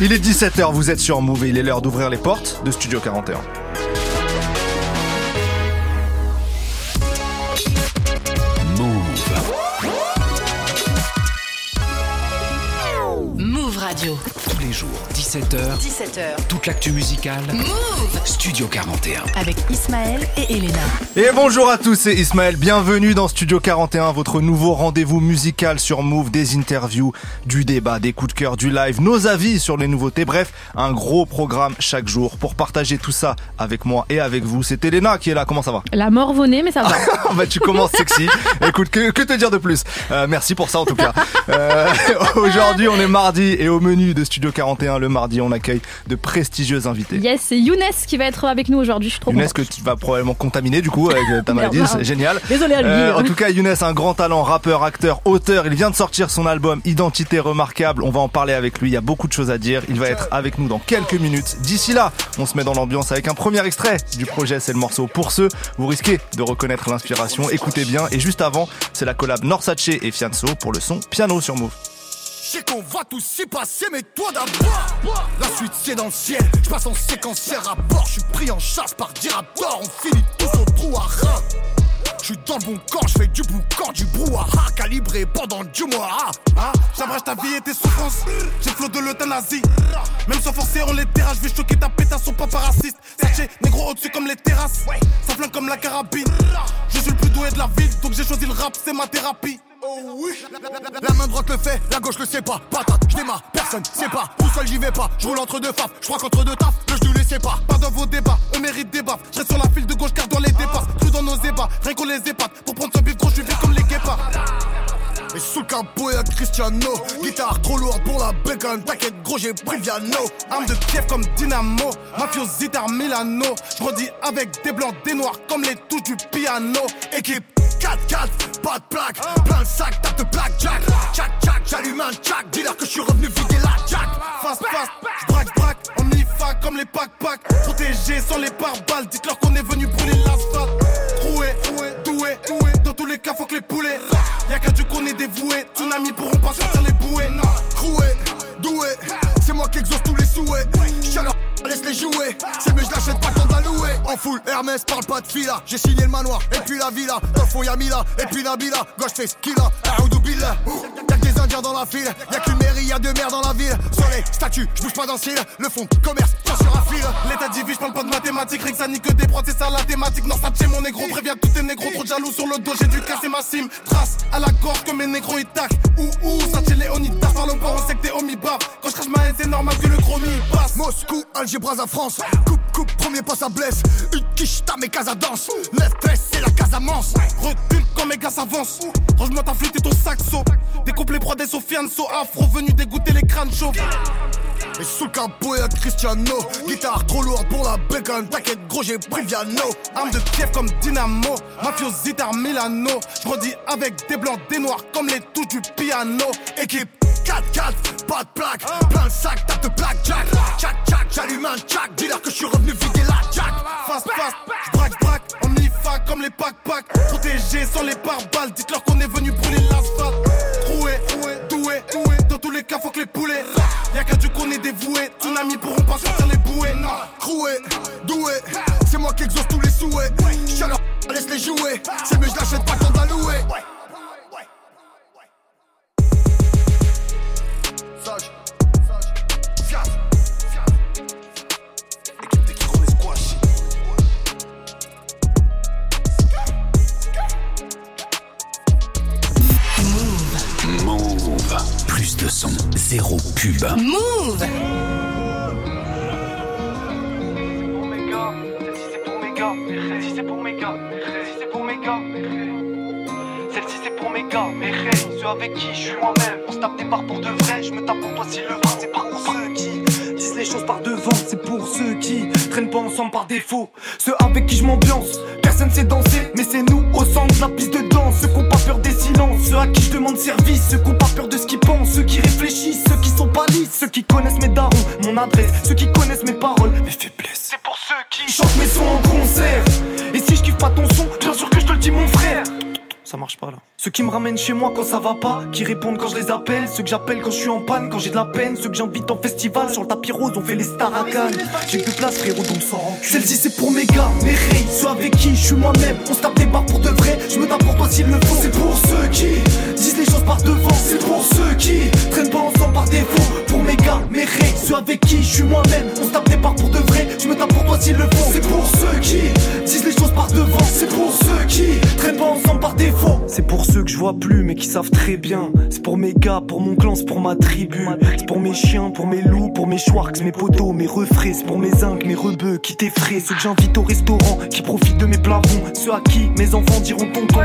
Il est 17h, vous êtes sur Move et il est l'heure d'ouvrir les portes de Studio 41. 17h, 17h. toute l'actu musicale. Move Studio 41. avec Ismaël et Elena. Et bonjour à tous, c'est Ismaël. Bienvenue dans Studio 41, votre nouveau rendez-vous musical sur Move, des interviews, du débat, des coups de cœur, du live, nos avis sur les nouveautés. Bref, un gros programme chaque jour pour partager tout ça avec moi et avec vous. C'est Elena qui est là. Comment ça va? La morvonnée, mais ça va. Bah tu commences sexy. Écoute, que, que te dire de plus? Euh, Merci pour ça en tout cas. Euh, Aujourd'hui, on est mardi et au menu de Studio 41, le mardi, on accueille de prestigieux invités. yes, c'est Younes qui va être avec nous aujourd'hui. Je suis trop Younes contente. que tu vas probablement contaminer du coup avec euh, ta maladie, c'est génial. Désolé à lui. Euh, en tout cas, Younes, un grand talent, rappeur, acteur, auteur. Il vient de sortir son album Identité remarquable. On va en parler avec lui. Il y a beaucoup de choses à dire. Il va être avec nous dans quelques minutes. D'ici là, on se met dans l'ambiance avec un premier extrait du projet. C'est le morceau Pour ceux. Vous risquez de reconnaître l'inspiration. Écoutez bien. Et juste avant, c'est la collab Norsace et Fianso pour le son piano sur Move. Je sais qu'on va tous y passer, mais toi d'abord. La suite c'est dans le ciel, je passe en séquentiel rapport Je suis pris en chasse par Diraptor, on finit tous au trou à je suis dans le bon camp, je fais du boucan, du brouhaha Calibré pendant du mois. Ah, J'abrège ta vie et tes souffrances. J'ai flot de l'euthanasie. Même sans forcer on les terrasse. Je vais choquer ta pétasse, son papa raciste Sergé, négro au-dessus comme les terrasses. Ça flingue comme la carabine. Je suis le plus doué de la ville Donc j'ai choisi le rap, c'est ma thérapie Oh oui. La main droite le fait, la gauche le sait pas. Patate, je démarre, personne sait pas. Tout seul j'y vais pas, je roule entre deux faves Je crois qu'entre deux taf, le genou les sait pas. Pas dans vos débats, on mérite des baffes. Je sur la file de gauche car dans les dépasse Tout dans nos ébats, rien qu'on les épate. Pour prendre ce bif gros, je vite comme les guépards. Et sous le capot y'a Cristiano. Guitare trop lourde pour la bacon T'inquiète gros j'ai pris le piano. Arme de Kiev comme Dynamo. Mafiosité à Milano J'grandis avec des blancs, des noirs Comme les touches du piano. Équipe 4-4, pas de plaque. Plein de sacs, tape de blackjack. Jack, jack, j'allume un jack Dis-leur que je suis revenu vider la jack. Fast, fast, j'braque, j'braque En mi-fa comme les pack-pack. Protégés sans les pare-balles. Dites-leur qu'on est venu brûler l'asphalte. Troué, doué, doué. Dans tous les cas faut que les poulets Y'a qu'à Dieu qu'on est dévoué. Tsunami pourront pas sortir les bouées. Troué, doué. C'est moi qui exauce tous les souhaits. Chaleur Laisse les jouer, c'est mais je l'achète pas quand louer. En full, Hermès parle pas de fila. J'ai signé le manoir, et puis la villa. Dans le fond y'a Mila, et puis Nabila. Gauche fait ce qu'il Aoudou Y'a que des indiens dans la file Y'a qu'une mairie, y'a deux mères dans la ville. Sur les statues, je bouge pas d'un cil. Le fond, commerce, tiens sur un L'état divise, je parle pas de mathématiques. Rien que des prods, c'est ça la thématique. Non ça tient mon négro, préviens tous tes négros. Trop jaloux sur le dos, j'ai dû casser ma cime. Trace à la gorge que mes négros ils tac Ouh ouh, ça tient les pas, on sait que t'es homibab Quand je crache ma haine, c'est normal que le chromie passe Moscou, Alger, Brazza, France. Coupe, coupe, premier pas ça blesse. Une quiche, ta mes casa danse 9-13, c'est la Casamance. Recule quand mes gars s'avancent Range-moi ta flûte et ton saxo. Découpe les proies des Sofianso Afro venu dégoûter les crânes chauds et sous le capot y'a Cristiano. Guitare trop lourde pour la bacon T'inquiète gros j'ai pris le piano Arme de Kiev comme Dynamo. Mafiosité à Milano. J'grandis avec des blancs, des noirs Comme les touches du piano. Équipe 4-4, pas de plaque. Plein de sacs, tape de blackjack Jack, jack, j'allume un jack. Dis-leur que je suis revenu vider la jack. Fast, fast, j'braque, j'braque En mi-fa comme les pack-pack Protégés sans les pare-balles Dites-leur qu'on est venu brûler l'asphalte. Troué, doué, doué. Dans tous les cas faut que les poulets Y'a qu'à Dieu qu'on est dévoué. Tsunami pourront pas sortir les bouées. Troué, doué. C'est moi qui exauce tous les souhaits. Chaleur, laisse les jouer. C'est mieux je l'achète pas quand louer de son, zéro pub. Move pour mes gars, celle-ci c'est pour mes gars, celle-ci c'est pour mes gars, celle-ci c'est pour mes gars, celle-ci c'est pour mes gars, mes rêves, ceux avec qui je suis moi-même, on se tape des barres pour de vrai, je me tape pour toi si le vent, c'est pas pour ceux qui disent les choses par devant, c'est pour ceux qui traînent pas ensemble par défaut, ceux avec qui je m'ambiance, sait danser, mais c'est nous au centre de la piste de danse, ceux qui ont pas peur des silences, ceux à qui je demande service, ceux qui ont pas peur de ce qu'ils pensent, ceux qui réfléchissent, ceux qui sont pas ceux qui connaissent mes darons, mon adresse, ceux qui connaissent mes paroles, mes faiblesses. C'est pour ceux qui chantent mes sons en concert. Et si je kiffe pas ton son, bien sûr que je te le dis mon frère. Ça marche pas là. Ceux qui me ramènent chez moi quand ça va pas, qui répondent quand je les appelle, ceux que j'appelle quand je suis en panne, quand j'ai de la peine, ceux que j'invite en festival, sur le tapis rose, on fait les stars à Cannes. J'ai plus de place frérot donc sans rancune. Celle-ci c'est pour mes gars, mes rays, ceux avec qui je suis moi-même, on se tape des barres pour de vrai, je me tape pour toi s'il le faut. C'est pour ceux qui disent les choses par devant, c'est pour ceux qui traînent pas ensemble par défaut. Pour mes gars, mes rays, ceux avec qui je suis moi-même, on se tape des barres pour de vrai, je me tape pour toi s'il le faut. C'est pour ceux qui disent les choses par devant, c'est pour ceux qui traînent pas ensemble par défaut. C'est pour ceux que je vois plus mais qui savent très bien. C'est pour mes gars, pour mon clan, c'est pour ma tribu. C'est pour mes chiens, pour mes loups, pour mes schwarks, mes poteaux, mes refrais. C'est pour mes zincs, mes rebeux qui t'effraient. Ceux que j'invite au restaurant, qui profitent de mes plafonds. Ceux à qui mes enfants diront tonton.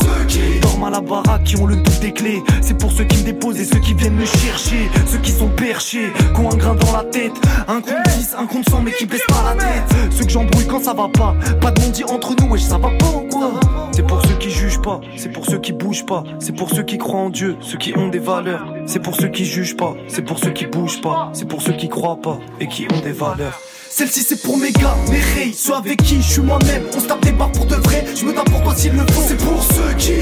C'est pour ceux qui dorment à la baraque, qui ont le double des clés. C'est pour ceux qui me déposent et ceux qui viennent me chercher. Ceux qui sont perchés, qui ont un grain dans la tête. Un compte 10, un compte 100 mais qui baissent pas la tête. Ceux que j'embrouille quand ça va pas. Pas de dit entre nous, wesh, ça va pas ou quoi C'est pour ceux qui jugent pas, c'est pour ceux qui bougent pas, c'est pour ceux qui croient en Dieu, ceux qui ont des valeurs. C'est pour ceux qui jugent pas, c'est pour ceux qui bougent pas, c'est pour ceux qui croient pas et qui ont des valeurs. Celle-ci c'est pour mes gars, mes rays, ceux avec qui je suis moi-même. On se tape des barres pour de vrai, je me tape pour toi s'il le faut. C'est pour ceux qui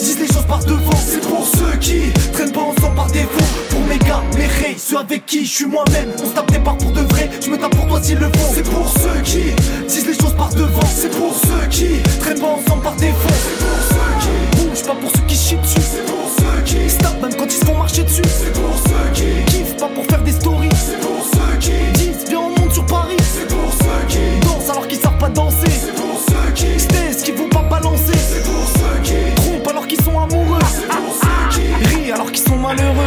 disent les choses par devant, c'est pour ceux qui traînent pas ensemble par défaut. Pour mes gars, mes rays, ceux avec qui je suis moi-même. On se tape des barres pour de vrai, je me tape pour toi s'il le faut. C'est pour ceux qui disent les choses par devant, c'est pour ceux qui traînent pas ensemble par défaut. C'est pour ceux qui bougent pas pour ceux qui chient dessus. C'est pour ceux qui se même quand ils se font marcher dessus. C'est pour ceux qui kiffent pas pour malheureux.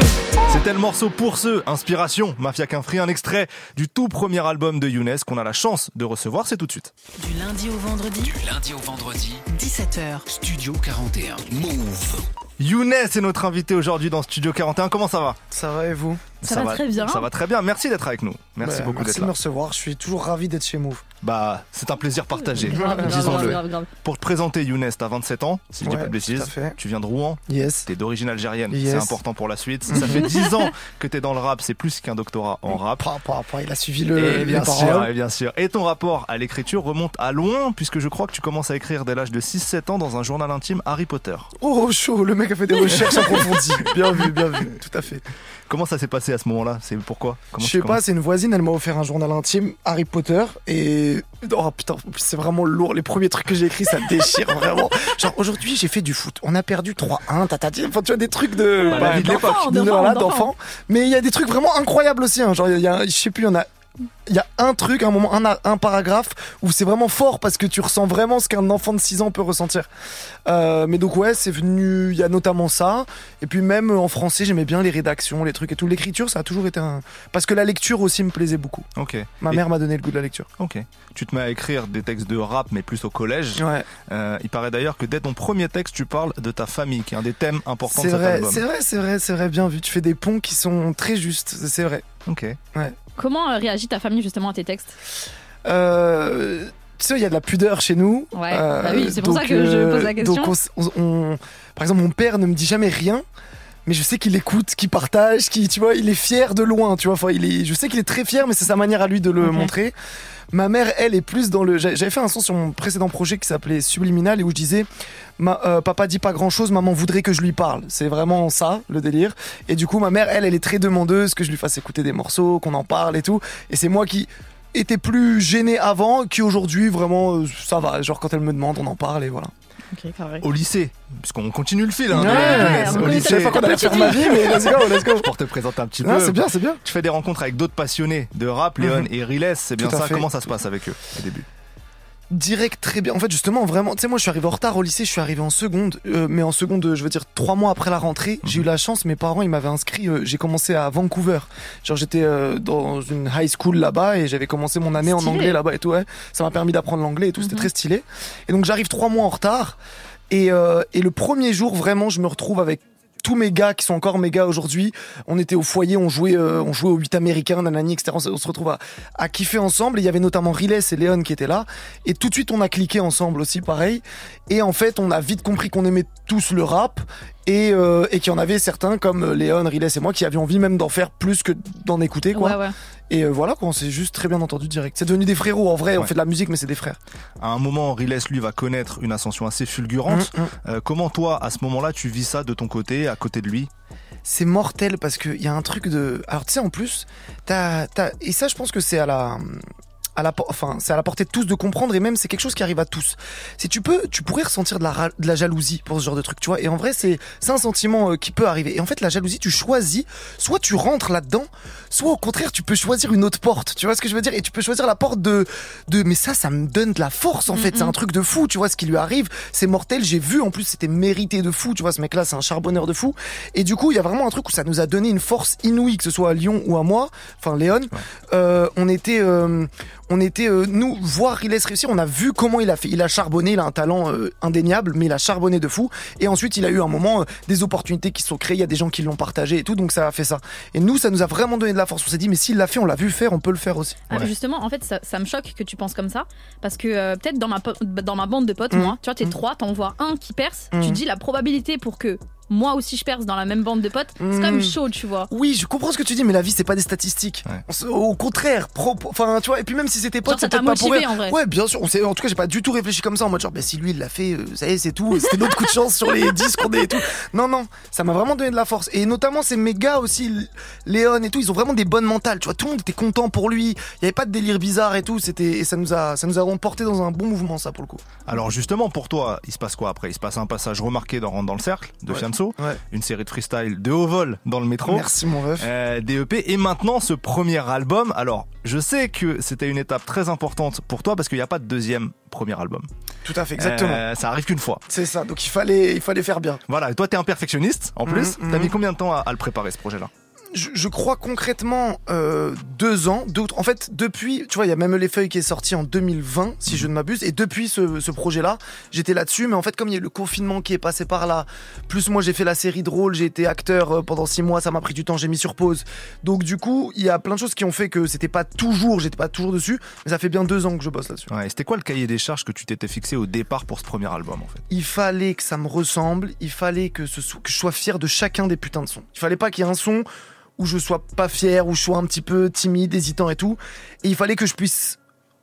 C'était le morceau pour ceux, inspiration, Mafia qu'un free, un extrait du tout premier album de Younes qu'on a la chance de recevoir, c'est tout de suite. Du lundi au vendredi, Du lundi au vendredi, 17h. Studio 41. Move. Younes est notre invité aujourd'hui dans Studio 41, comment ça va? Ça va et vous? Ça va très bien. Ça va très bien, merci d'être avec nous. Merci Bah, beaucoup Merci d'être de là. me recevoir, je suis toujours ravi d'être chez Move. Bah, c'est un plaisir partagé, disons-le. Pour te présenter, Younes, t'as 27 ans, si je dis Ouais, pas de bêtises. tout à fait. Tu viens de Rouen, Yes. t'es d'origine algérienne, Yes. c'est important pour la suite. Ça fait 10 ans que t'es dans le rap, c'est plus qu'un doctorat en rap. Pa, pa, pa, il a suivi le, Et les bien sûr, et bien sûr. Et ton rapport à l'écriture remonte à loin, puisque je crois que tu commences à écrire dès l'âge de 6-7 ans dans un journal intime Harry Potter. Oh, chaud, le mec a fait des recherches approfondies. Bien vu, bien vu, tout à fait. Comment ça s'est passé à ce moment-là? C'est pourquoi? Comment Je sais pas, c'est une voisine, elle m'a offert un journal intime, Harry Potter, et. Oh putain, c'est vraiment lourd. Les premiers trucs que j'ai écrits, ça déchire vraiment. Genre, aujourd'hui, j'ai fait du foot. On a perdu 3-1, tatati. Enfin, tu vois, des trucs de. Bah, de d'enfant, de- D'enfant, voilà, d'enfant. d'enfant. Mais il y a des trucs vraiment incroyables aussi. hein. Genre, il y a, je sais plus, il y en a. Il y a un truc, un moment, un, un paragraphe où c'est vraiment fort parce que tu ressens vraiment ce qu'un enfant de 6 ans peut ressentir. Euh, mais donc ouais, c'est venu. Il y a notamment ça. Et puis même euh, en français, j'aimais bien les rédactions, les trucs et tout. L'écriture, ça a toujours été un. Parce que la lecture aussi me plaisait beaucoup. Ok. Ma Et- mère m'a donné le goût de la lecture. Ok. Tu te mets à écrire des textes de rap, mais plus au collège. Ouais. Euh, il paraît d'ailleurs que dès ton premier texte, tu parles de ta famille, qui est un des thèmes importants de C'est cet vrai, album. c'est vrai, c'est vrai, c'est vrai, bien vu. Tu fais des ponts qui sont très justes, c'est vrai. Ok. Comment euh, réagit ta famille justement à tes textes Euh, tu sais, il y a de la pudeur chez nous. Ouais, Euh, bah oui, c'est pour ça que je euh, pose la question. Donc, on s- on- on- par exemple, mon père ne me dit jamais rien. Mais je sais qu'il écoute, qu'il partage, qu'il, tu vois, il est fier de loin, tu vois. Enfin, il est, je sais qu'il est très fier, mais c'est sa manière à lui de le montrer. Ma mère, elle, est plus dans le. J'avais fait un son sur mon précédent projet qui s'appelait Subliminal et où je disais Ma- euh, Papa dit pas grand chose, maman voudrait que je lui parle. C'est vraiment ça, le délire. Et du coup, ma mère, elle, elle est très demandeuse que je lui fasse écouter des morceaux, qu'on en parle et tout. Et c'est moi qui était plus gêné avant, qui aujourd'hui, vraiment, euh, ça va. Genre, quand elle me demande, on en parle et voilà. Au lycée, puisqu'on continue le fil. Hein, Ouais, de- de- ouais, de- on au lycée. pas qu'on allait faire ma vie, mais let's go, let's go. Pour te présenter un petit Non, peu. c'est bien, c'est bien. Tu fais des rencontres avec d'autres passionnés de rap, Léon Mhm. et Riles, c'est bien ça. fait. Comment ça se passe avec eux au début? Direct, très bien. En fait, justement, vraiment, tu sais, moi, je suis arrivé en retard au lycée, je suis arrivé en seconde, euh, mais en seconde, je veux dire, trois mois après la rentrée, j'ai eu la chance, mes parents, ils m'avaient inscrit, euh, j'ai commencé à Vancouver. Genre, j'étais euh, dans une high school là-bas et j'avais commencé mon année en anglais là-bas et tout, ouais. Ça m'a permis d'apprendre l'anglais et tout, c'était Mhm. très stylé. Et donc, j'arrive trois mois en retard. Et, euh, et le premier jour, vraiment, je me retrouve avec tous mes gars qui sont encore mes gars aujourd'hui. On était au foyer, on jouait, euh, on jouait au 8 américain, nanani, etc. On se, on se retrouve à, à kiffer ensemble. Il y avait notamment Riles et Léon qui étaient là. Et tout de suite, on a cliqué ensemble aussi, pareil. Et en fait, on a vite compris qu'on aimait tous le rap. Et, euh, et qu'il y en avait certains comme euh, Léon, Riles et moi qui avions envie même d'en faire plus que d'en écouter, quoi. Et euh, voilà, quoi, on s'est juste très bien entendu direct. C'est devenu des frérots, en vrai, on fait de la musique, mais c'est des frères. À un moment, Riles, lui, va connaître une ascension assez fulgurante. Mm, mm. Euh, comment toi, à ce moment-là, tu vis ça de ton côté, à côté de lui? C'est mortel parce qu'il y a un truc de. Alors, tu sais, en plus, t'as, t'as... et ça, je pense que c'est à la. À la, enfin, c'est à la portée de tous de comprendre et même c'est quelque chose qui arrive à tous. Si tu peux, tu pourrais ressentir de la, de la jalousie pour ce genre de truc, tu vois. Et en vrai, c'est, c'est un sentiment euh, qui peut arriver. Et en fait, la jalousie, tu choisis, soit tu rentres là-dedans, soit au contraire, tu peux choisir une autre porte. Tu vois ce que je veux dire? Et tu peux choisir la porte de, de, mais ça, ça me donne de la force, en fait. C'est un truc de fou, tu vois, ce qui lui arrive. C'est mortel. J'ai vu, en plus, c'était mérité de fou. Tu vois, ce mec-là, c'est un charbonneur de fou. Et du coup, il y a vraiment un truc où ça nous a donné une force inouïe, que ce soit à Lyon ou à moi, enfin Léon. Euh, on était, euh, on était, euh, nous, voir Riles réussir, on a vu comment il a fait. Il a charbonné, il a un talent euh, indéniable, mais il a charbonné de fou. Et ensuite, il a eu un moment, euh, des opportunités qui se sont créées, il y a des gens qui l'ont partagé et tout, donc ça a fait ça. Et nous, ça nous a vraiment donné de la force. On s'est dit, mais s'il l'a fait, on l'a vu faire, on peut le faire aussi. Ah, Ouais. Justement, en fait, ça, ça me choque que tu penses comme ça. Parce que euh, peut-être dans ma, dans ma bande de potes, Mhm. moi, tu vois, t'es Mhm. trois, t'en vois un qui perce, tu dis la probabilité pour que moi aussi je perce dans la même bande de potes, c'est quand même Mhm. chaud, tu vois. Oui, je comprends ce que tu dis, mais la vie, c'est pas des statistiques. Ouais. Au contraire, pro- enfin, tu vois, et puis même si c'était Genre, pote, ça c'est t'a peut-être pas pour en vrai. Ouais, bien sûr. On sait, en tout cas, j'ai pas du tout réfléchi comme ça en mode genre, bah, si lui il l'a fait, euh, ça y est, c'est tout. C'était notre coup de chance sur les 10 qu'on est et tout. Non, non, ça m'a vraiment donné de la force. Et notamment ces méga aussi, Léon et tout, ils ont vraiment des bonnes mentales. Tu vois, tout le monde était content pour lui. Il y avait pas de délire bizarre et tout. C'était, et ça nous a, ça nous a porté dans un bon mouvement, ça pour le coup. Alors justement, pour toi, il se passe quoi après? Il se passe un passage remarqué dans dans le cercle de Ouais. Ouais. une série de freestyle de haut vol dans le métro. Merci mon veuf. Euh, DEP et maintenant ce premier album. Alors, je sais que c'était une étape très importante pour toi parce qu'il n'y a pas de deuxième premier album. Tout à fait, exactement. Euh, ça arrive qu'une fois. C'est ça. Donc il fallait, il fallait faire bien. Voilà, et toi t'es un perfectionniste en plus. Mhm, T'as mis combien de temps à, à le préparer ce projet-là? Je, je crois concrètement euh, deux ans. Deux, en fait, depuis, tu vois, il y a même les feuilles qui est sorti en 2020, si je ne m'abuse. Et depuis ce, ce projet-là, j'étais là-dessus. Mais en fait, comme il y a eu le confinement qui est passé par là, plus moi j'ai fait la série de rôle, j'ai été acteur euh, pendant six mois, ça m'a pris du temps, j'ai mis sur pause. Donc du coup, il y a plein de choses qui ont fait que c'était pas toujours, j'étais pas toujours dessus. Mais ça fait bien deux ans que je bosse là-dessus. Ouais, c'était quoi le cahier des charges que tu t'étais fixé au départ pour ce premier album en fait? Il fallait que ça me ressemble, il fallait que, ce que je sois fier de chacun des putains de sons. Il fallait pas qu'il y ait un son où je sois pas fier, où je sois un petit peu timide, hésitant et tout. Et il fallait que je puisse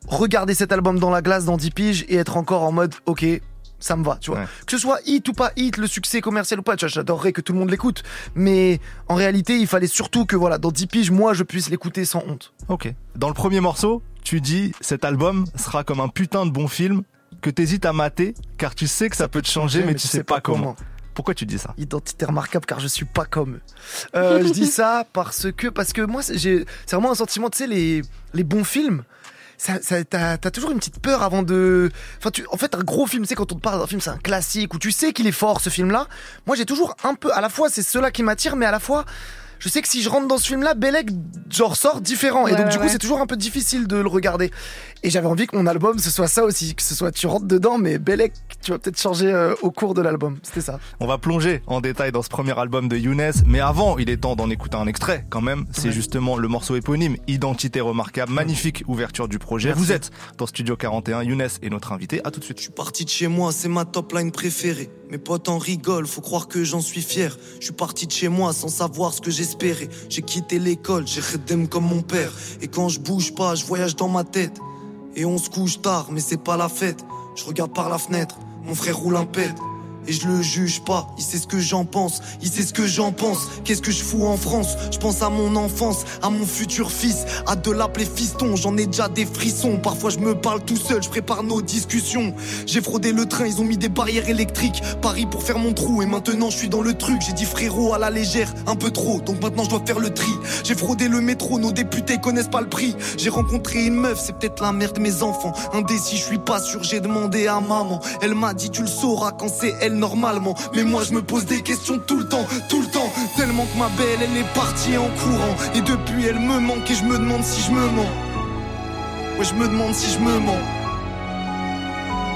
regarder cet album dans la glace dans 10 piges et être encore en mode ok. Ça me va, tu vois. Ouais. Que ce soit hit ou pas hit, le succès commercial ou pas, tu vois, j'adorerais que tout le monde l'écoute. Mais en réalité, il fallait surtout que, voilà, dans 10 piges, moi, je puisse l'écouter sans honte. Ok. Dans le premier morceau, tu dis cet album sera comme un putain de bon film que t'hésites à mater car tu sais que ça, peut te changer mais, tu sais pas comment. Pourquoi tu dis ça identité remarquable car je suis pas comme eux. Euh, je dis ça parce que parce que moi c'est j'ai- c'est vraiment un sentiment tu sais les les bons films ça, ça t'as, t'as toujours une petite peur avant de enfin tu en fait un gros film tu sais quand on te parle d'un film c'est un classique où tu sais qu'il est fort ce film là moi j'ai toujours un peu à la fois c'est cela qui m'attire mais à la fois je sais que si je rentre dans ce film là Belek genre sort différent et donc ouais, du coup ouais. c'est toujours un peu difficile de le regarder et j'avais envie que mon album ce soit ça aussi que ce soit tu rentres dedans mais Belek tu vas peut-être changer euh, au cours de l'album c'était ça On va plonger en détail dans ce premier album de Younes, mais avant, il est temps d'en écouter un extrait quand même. C'est Ouais. justement le morceau éponyme, Identité remarquable, magnifique ouverture du projet. Merci. Vous êtes dans Studio 41, Younes est notre invité. À tout de suite. Je suis parti de chez moi, c'est ma top line préférée. Mes potes en rigolent, faut croire que j'en suis fier. Je suis parti de chez moi sans savoir ce que j'espérais. J'ai quitté l'école, j'ai redem comme mon père. Et quand je bouge pas, je voyage dans ma tête. Et on se couche tard, mais c'est pas la fête. Je regarde par la fenêtre, mon frère roule un pet. Et je le juge pas, il sait ce que j'en pense, il sait ce que j'en pense. Qu'est-ce que je fous en France? Je pense à mon enfance, à mon futur fils, à de l'appeler fiston. J'en ai déjà des frissons. Parfois je me parle tout seul, je prépare nos discussions. J'ai fraudé le train, ils ont mis des barrières électriques. Paris pour faire mon trou, et maintenant je suis dans le truc. J'ai dit frérot à la légère, un peu trop, donc maintenant je dois faire le tri. J'ai fraudé le métro, nos députés connaissent pas le prix. J'ai rencontré une meuf, c'est peut-être la mère de mes enfants. Indécis, je suis pas sûr, j'ai demandé à maman. Elle m'a dit tu le sauras quand c'est elle normalement. Mais moi je me pose des questions tout le temps, tout le temps. Tellement que ma belle, elle est partie en courant. Et depuis elle me manque et je me demande si je me mens. Ouais, je me demande si je me mens.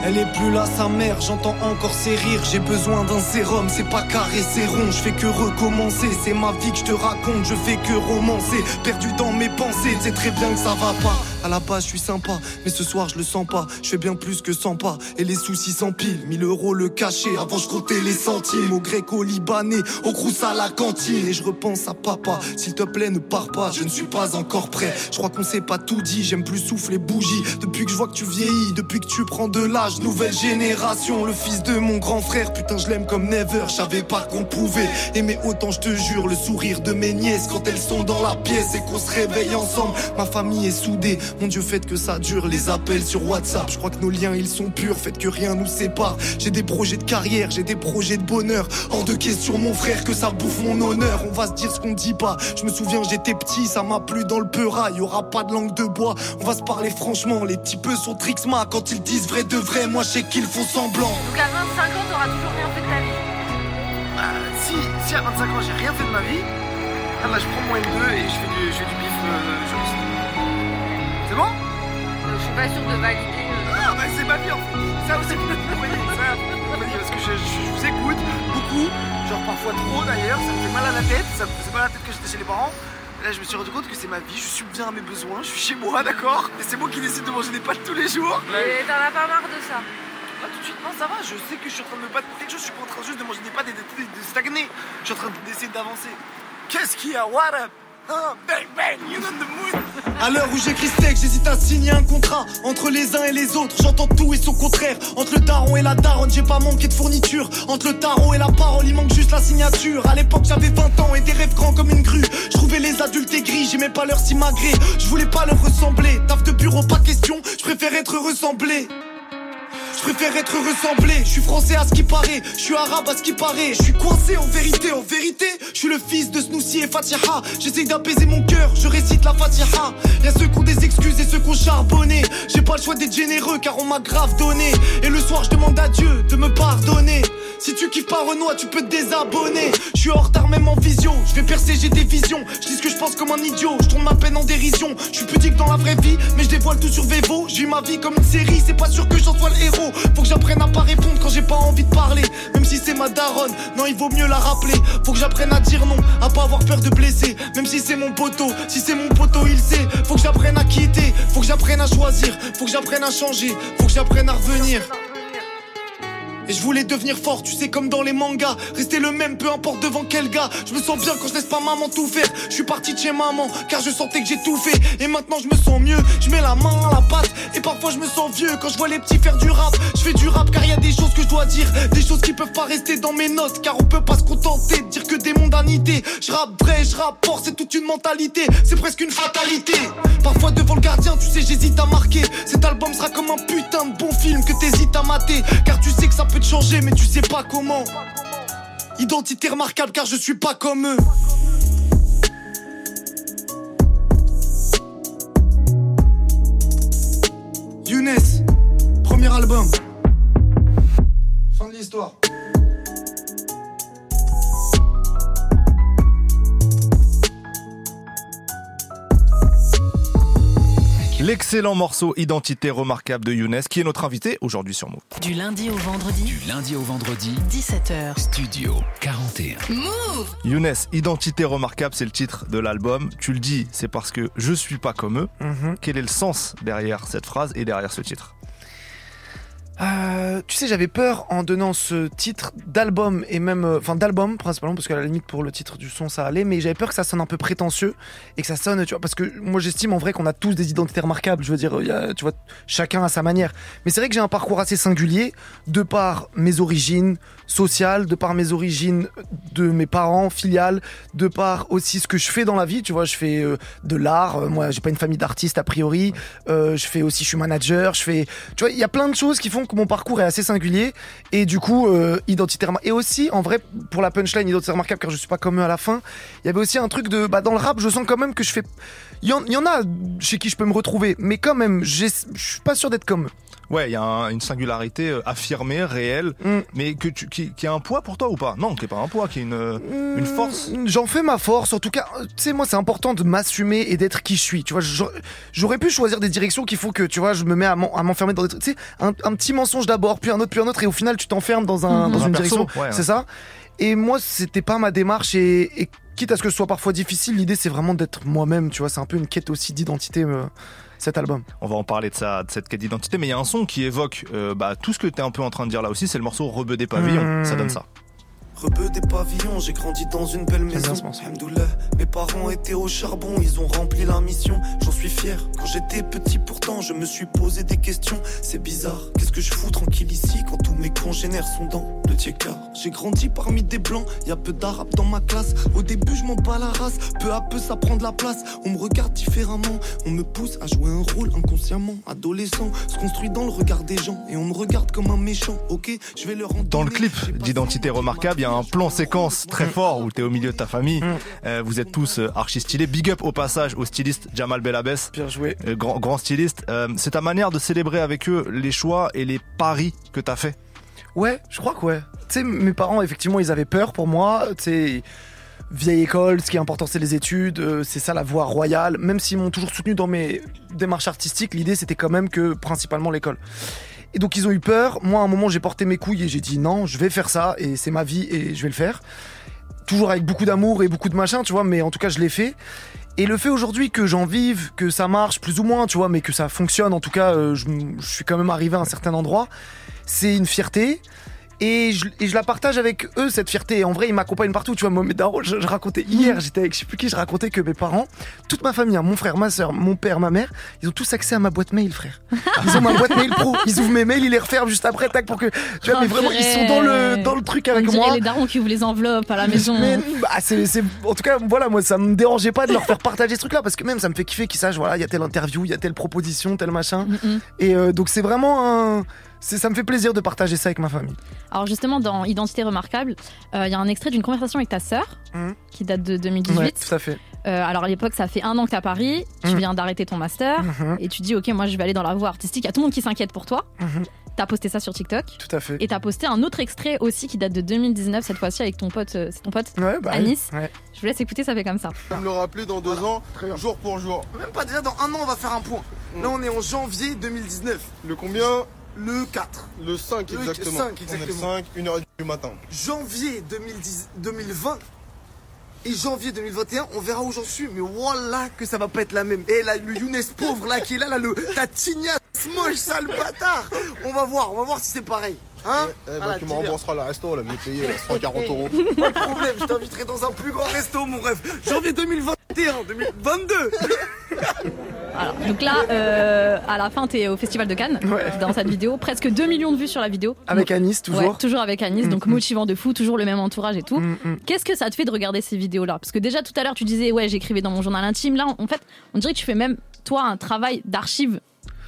Elle est plus là, sa mère, j'entends encore ses rires. J'ai besoin d'un sérum, c'est pas carré, c'est rond. Je fais que recommencer, c'est ma vie que je te raconte. Je fais que romancer, perdu dans mes pensées. C'est très bien que ça va pas. À la base, je suis sympa, mais ce soir, je le sens pas. Je fais bien plus que 100 pas, et les soucis s'empilent. 1000 euros le cachet, avant je comptais les centimes. Au gréco-libanais, au crous à la cantine. Et je repense à papa, s'il te plaît, ne pars pas, je ne suis pas encore prêt. Je crois qu'on s'est pas tout dit, j'aime plus souffler bougie. Depuis que je vois que tu vieillis, depuis que tu prends de l'âge, nouvelle génération. Le fils de mon grand frère, putain, je l'aime comme never. Je savais pas qu'on pouvait aimer autant, je te jure. Le sourire de mes nièces quand elles sont dans la pièce et qu'on se réveille ensemble. Ma famille est soudée, mon Dieu, faites que ça dure. Les appels sur WhatsApp, je crois que nos liens ils sont purs. Faites que rien nous sépare. J'ai des projets de carrière, j'ai des projets de bonheur. Hors de question, mon frère, que ça bouffe mon honneur. On va se dire ce qu'on dit pas. Je me souviens, j'étais petit, ça m'a plu dans le peura. Y aura pas de langue de bois. On va se parler franchement. Les petits peu sont Trixma quand ils disent vrai de vrai. Moi, je sais qu'ils font semblant. Donc à 25 ans, t'auras toujours rien fait de ta vie. Bah, si, si à 25 ans j'ai rien fait de ma vie, ah bah je prends mon M2 et je fais du, je fais du bif euh, juriste. C'est bon? Donc je suis pas sûre de valider. euh, Ah bah c'est ma vie en fait. Ça aussi, vous voyez, ça, vous voyez, parce que je, je- je vous écoute beaucoup, genre parfois trop d'ailleurs, ça me fait mal à la tête, ça me faisait mal à la tête que j'étais chez les parents. Là je me suis rendu compte que c'est ma vie, je subviens à mes besoins, je suis chez moi, d'accord Et c'est moi qui décide de manger des pâtes tous les jours. Et t'en as pas marre de ça Pas tout de suite, non, ça va, je sais que je suis en train de me battre pour quelque chose, je suis pas en train juste de manger des pâtes et de, de- de stagner. Je suis en train d'essayer d'avancer. Qu'est-ce qu'il y a What up Bang À l'heure où j'écris texte, j'hésite à signer un contrat entre les uns et les autres. J'entends tout et son contraire. Entre le daron et la daronne, j'ai pas manqué de fourniture. Entre le tarot et la parole, il manque juste la signature. À l'époque, j'avais 20 ans et des rêves grands comme une grue. Je trouvais les adultes aigris, j'aimais pas leur simagré. Je voulais pas leur ressembler. Taf de bureau, pas question. Je préfère être ressemblé. Préfère être ressemblé, je suis français à ce qui paraît, je suis arabe à ce qui paraît, je suis coincé en vérité, en vérité, je suis le fils de Snoussi et Fatiha, j'essaye d'apaiser mon cœur, je récite la Fatiha, y'a ceux qui ont des excuses et ceux qui ont charbonné, j'ai pas le choix d'être généreux car on m'a grave donné, et le soir je demande à Dieu de me pardonner, si tu kiffes pas Renoir tu peux te désabonner, je suis en retard même en visio, je vais percer j'ai des visions, je dis ce que je pense comme un idiot, je tourne ma peine en dérision, je suis pudique dans la vraie vie, mais je dévoile tout sur Vevo, j'ai ma vie comme une série, c'est pas sûr que j'en sois le héros, faut que j'apprenne à pas répondre quand j'ai pas envie de parler, même si c'est ma daronne, non il vaut mieux la rappeler, faut que j'apprenne à dire non, à pas avoir peur de blesser, même si c'est mon poteau, si c'est mon poteau il sait, faut que j'apprenne à quitter, faut que j'apprenne à choisir, faut que j'apprenne à changer, faut que j'apprenne à revenir. Et je voulais devenir fort, tu sais, comme dans les mangas. Rester le même, peu importe devant quel gars. Je me sens bien quand je laisse pas maman tout faire. Je suis parti de chez maman, car je sentais que j'ai tout fait. Et maintenant je me sens mieux, je mets la main à la pâte. Et parfois je me sens vieux quand je vois les petits faire du rap. Je fais du rap car y a des choses que je dois dire. Des choses qui peuvent pas rester dans mes notes, car on peut pas se contenter de dire que des mondanités. Je rappe vrai, je rappe fort, c'est toute une mentalité. C'est presque une fatalité. Parfois devant le gardien, tu sais, j'hésite à marquer. Cet album sera comme un putain de bon film que t'hésites à mater. Car tu sais que ça peut te changer, mais tu sais pas comment. Identité remarquable car je suis pas comme eux. Younes, premier album. Fin de l'histoire. L'excellent morceau Identité remarquable de Younes, qui est notre invité aujourd'hui sur Move. Du lundi au vendredi, Du lundi au vendredi, 17h. Studio 41. Younes, Identité remarquable, c'est le titre de l'album. Tu le dis, c'est parce que je suis pas comme eux. Mhm. Quel est le sens derrière cette phrase et derrière ce titre? Euh, tu sais, j'avais peur en donnant ce titre d'album et même, euh, enfin d'album principalement parce qu'à la limite pour le titre du son ça allait, mais j'avais peur que ça sonne un peu prétentieux et que ça sonne, tu vois, parce que moi j'estime en vrai qu'on a tous des identités remarquables. Je veux dire, y a, tu vois, chacun à sa manière. Mais c'est vrai que j'ai un parcours assez singulier de par mes origines sociales, de par mes origines de mes parents filiales, de par aussi ce que je fais dans la vie. Tu vois, je fais euh, de l'art. moi, j'ai pas une famille d'artistes a priori. Je fais aussi, je suis manager. Je fais, tu vois, il y a plein de choses qui font que mon parcours est assez singulier et du coup euh, identité remar- et aussi en vrai pour la punchline identité remarquable car je suis pas comme eux à la fin il y avait aussi un truc de bah dans le rap je sens quand même que je fais il y, en- a chez qui je peux me retrouver mais quand même je suis pas sûr d'être comme eux Ouais, il y a un- une singularité euh, affirmée, réelle, Mm. mais que tu, qui, qui a un poids pour toi ou pas? Non, qui est pas un poids, qui est une, euh, une force. Mm, J'en fais ma force. En tout cas, euh, tu sais, moi, c'est important de m'assumer et d'être qui je suis. Tu vois, j'aurais- pu choisir des directions qu'il faut que, tu vois, je me mets à m'en- à m'enfermer dans des trucs. Tu sais, un, un petit mensonge d'abord, puis un autre, puis un autre, et au final, tu t'enfermes dans, un, dans Dans une perso, direction. ouais, ouais. C'est ça. Et moi, c'était pas ma démarche et, et quitte à ce que ce soit parfois difficile, l'idée c'est vraiment d'être moi-même, tu vois. C'est un peu une quête aussi d'identité, cet album. On va en parler de, ça, de cette quête d'identité, mais il y a un son qui évoque euh, bah, tout ce que tu es un peu en train de dire là aussi, c'est le morceau Rebeu des pavillons. Mmh. Ça donne ça. Rebeu des pavillons, j'ai grandi dans une belle maison. Mes parents étaient au charbon, ils ont rempli la mission. J'en suis fier. Quand j'étais petit, pourtant, je me suis posé des questions. C'est bizarre, qu'est-ce que je fous tranquille ici quand tous mes congénères sont dans le tiers-quart? J'ai grandi parmi des blancs, y a peu d'arabes dans ma classe. Au début, je m'en bats la race, peu à peu, ça prend de la place. On me regarde différemment, on me pousse à jouer un rôle inconsciemment. Adolescent, se construit dans le regard des gens et on me regarde comme un méchant. Ok, je vais leur rendre. Dans le clip d'identité remarquable, y a un plan séquence très fort où tu es au milieu de ta famille. Euh, vous êtes tous euh, archi stylés. Big up au passage au styliste Jamal Belabès. Bien joué. Euh, grand, grand styliste. C'est ta manière de célébrer avec eux les choix et les paris que tu as fait? Ouais, je crois que ouais. Tu sais, mes parents, effectivement, ils avaient peur pour moi. Tu sais, vieille école, ce qui est important, c'est les études, euh, c'est ça la voie royale. Même s'ils m'ont toujours soutenu dans mes démarches artistiques, l'idée c'était quand même que principalement l'école. Et donc ils ont eu peur. Moi, à un moment, j'ai porté mes couilles et j'ai dit non, je vais faire ça et c'est ma vie et je vais le faire. Toujours avec beaucoup d'amour et beaucoup de machin, tu vois, mais en tout cas, je l'ai fait. Et le fait aujourd'hui que j'en vive, que ça marche plus ou moins, tu vois, mais que ça fonctionne, en tout cas, euh, je, je suis quand même arrivé à un certain endroit, c'est une fierté. Et je, et je la partage avec eux, cette fierté. En vrai, ils m'accompagnent partout. Tu vois, moi, mes darons, je, je racontais hier, j'étais avec je sais plus qui, je racontais que mes parents, toute ma famille, hein, mon frère, ma soeur, mon père, ma mère, ils ont tous accès à ma boîte mail, frère. Ils ont ma boîte mail pro. Ils ouvrent mes mails, ils les referment juste après, tac, pour que. Tu vois, Oh, mais vraiment, ils sont dans le, dans le truc avec On moi. les darons qui ouvrent les enveloppes à la maison. Mais, bah, c'est- en tout cas, voilà, moi, ça me dérangeait pas de leur faire partager ce truc-là parce que même ça me fait kiffer qu'ils sachent, voilà, il y a telle interview, il y a telle proposition, tel machin. Mm, Et euh, donc, c'est vraiment un. C'est- ça me fait plaisir de partager ça avec ma famille. Alors justement, dans Identité remarquable, euh, il y a un extrait d'une conversation avec ta sœur Mhm. qui date de 2018. Ouais, tout à fait. Euh, alors à l'époque, ça fait un an que t'es à Paris, tu Mhm. viens d'arrêter ton master Mhm. et tu dis ok, moi je vais aller dans la voie artistique. Il y a tout le monde qui s'inquiète pour toi. T'as posté ça sur TikTok. Tout à fait. Et t'as posté un autre extrait aussi qui date de 2019 cette fois-ci avec ton pote, euh, c'est ton pote Ouais, bah, Anis. ouais. Je vous laisse écouter, ça fait comme ça. me le rappeler dans deux ans, jour pour jour. Même pas déjà dans un an, on va faire un point. Là, on est en janvier 2019. Le combien? Le 4. Le 5 Le exactement. 5, On est le exactement. 5, 1h du matin. Janvier 2010, 2020 et janvier 2021, on verra où j'en suis. Mais voilà que ça va pas être la même. Et là, le Younes pauvre là qui est là, là le ta tignasse moche, sale bâtard. On va voir, on va voir si c'est pareil. Hein Eh ben, Voilà, tu me rembourseras le resto, là, payé, là, 140 euros. Pas de problème, je t'inviterai dans un plus grand resto, mon rêve. Janvier 2021, 2022. Alors, donc là, euh, à la fin, t'es au Festival de Cannes dans cette vidéo. Presque 2 millions de vues sur la vidéo. Avec Anis, toujours. Ouais, toujours avec Anis, donc Mm, mm. motivant de fou, toujours le même entourage et tout. Mm. Qu'est-ce que ça te fait de regarder ces vidéos-là? Parce que déjà tout à l'heure, tu disais, ouais, j'écrivais dans mon journal intime. Là, en fait, on dirait que tu fais même, toi, un travail d'archive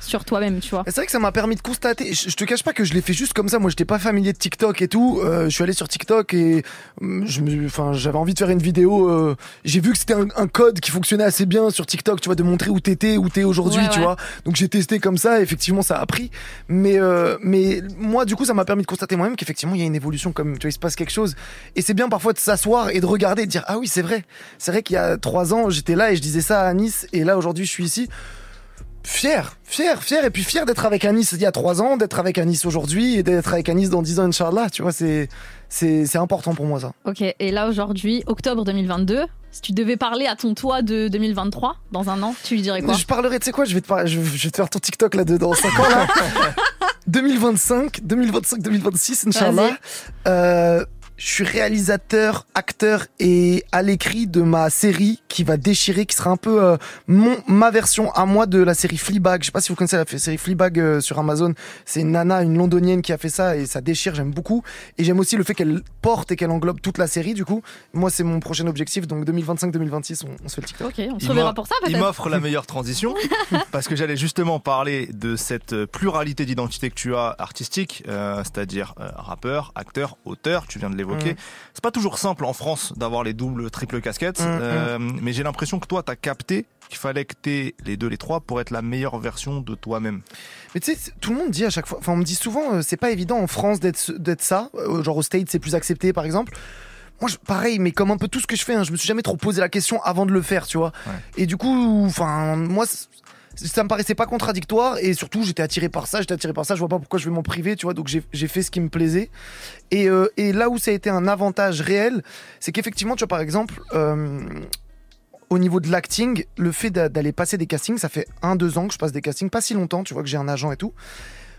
sur toi-même, tu vois. C'est vrai que ça m'a permis de constater. Je, je te cache pas que je l'ai fait juste comme ça. Moi, j'étais pas familier de TikTok et tout. Euh, je suis allé sur TikTok et hum, je me, enfin, j'avais envie de faire une vidéo. euh, j'ai vu que c'était un, un code qui fonctionnait assez bien sur TikTok. Tu vois, de montrer où t'étais, où t'es aujourd'hui. Ouais, tu ouais. vois. Donc j'ai testé comme ça. Effectivement, ça a pris. Mais, euh, mais moi, du coup, ça m'a permis de constater moi-même qu'effectivement, il y a une évolution. Comme tu vois, il se passe quelque chose. Et c'est bien parfois de s'asseoir et de regarder, et de dire ah oui, c'est vrai. C'est vrai qu'il y a trois ans, j'étais là et je disais ça à Nice. Et là, aujourd'hui, je suis ici fier, fier, fier, et puis fier d'être avec Anis il y a trois ans, d'être avec Anis aujourd'hui et d'être avec Anis dans dix ans, Inch'Allah. Tu vois, c'est, c'est, c'est important pour moi ça. Ok, et là aujourd'hui, octobre 2022, si tu devais parler à ton toi de 2023, dans un an, tu lui dirais quoi? Je parlerai, tu sais quoi, je vais te je, je vais te faire ton TikTok là dedans, 5 ans là. 2025, 2025, 2026, Inch'Allah. Euh, je suis réalisateur, acteur et à l'écrit de ma série qui va déchirer, qui sera un peu euh, mon ma version à moi de la série Fleabag. Je sais pas si vous connaissez la série Fleabag euh, sur Amazon. C'est une nana, une londonienne qui a fait ça et ça déchire. J'aime beaucoup et j'aime aussi le fait qu'elle porte et qu'elle englobe toute la série. Du coup, moi c'est mon prochain objectif. Donc 2025-2026, on, on se fait le TikTok. Ok, on se Il reverra m'offre- pour ça Il m'offre la meilleure transition parce que j'allais justement parler de cette euh, pluralité d'identité que tu as artistique, euh, c'est-à-dire euh, rappeur, acteur, auteur. Tu viens de l'évoquer. Mm. C'est pas toujours simple en France d'avoir les doubles, triples casquettes, Mm, euh, mais j'ai l'impression que toi, t'as capté qu'il fallait que t'aies les deux, les trois pour être la meilleure version de toi-même. Mais tu sais, tout le monde dit à chaque fois, enfin on me dit souvent, euh, c'est pas évident en France d'être ça. Euh, genre au States c'est plus accepté par exemple. Moi, je- pareil, mais comme un peu tout ce que je fais, hein, je me suis jamais trop posé la question avant de le faire, tu vois. Et du coup, enfin, moi, ça me paraissait pas contradictoire et surtout j'étais attiré par ça, j'étais attiré par ça, je vois pas pourquoi je vais m'en priver, tu vois, donc j'ai fait ce qui me plaisait. Et, euh, et là où ça a été un avantage réel, c'est qu'effectivement, tu vois, par exemple, euh, au niveau de l'acting, le fait d'a- d'aller passer des castings, ça fait un, deux ans que je passe des castings, pas si longtemps, tu vois, que j'ai un agent et tout.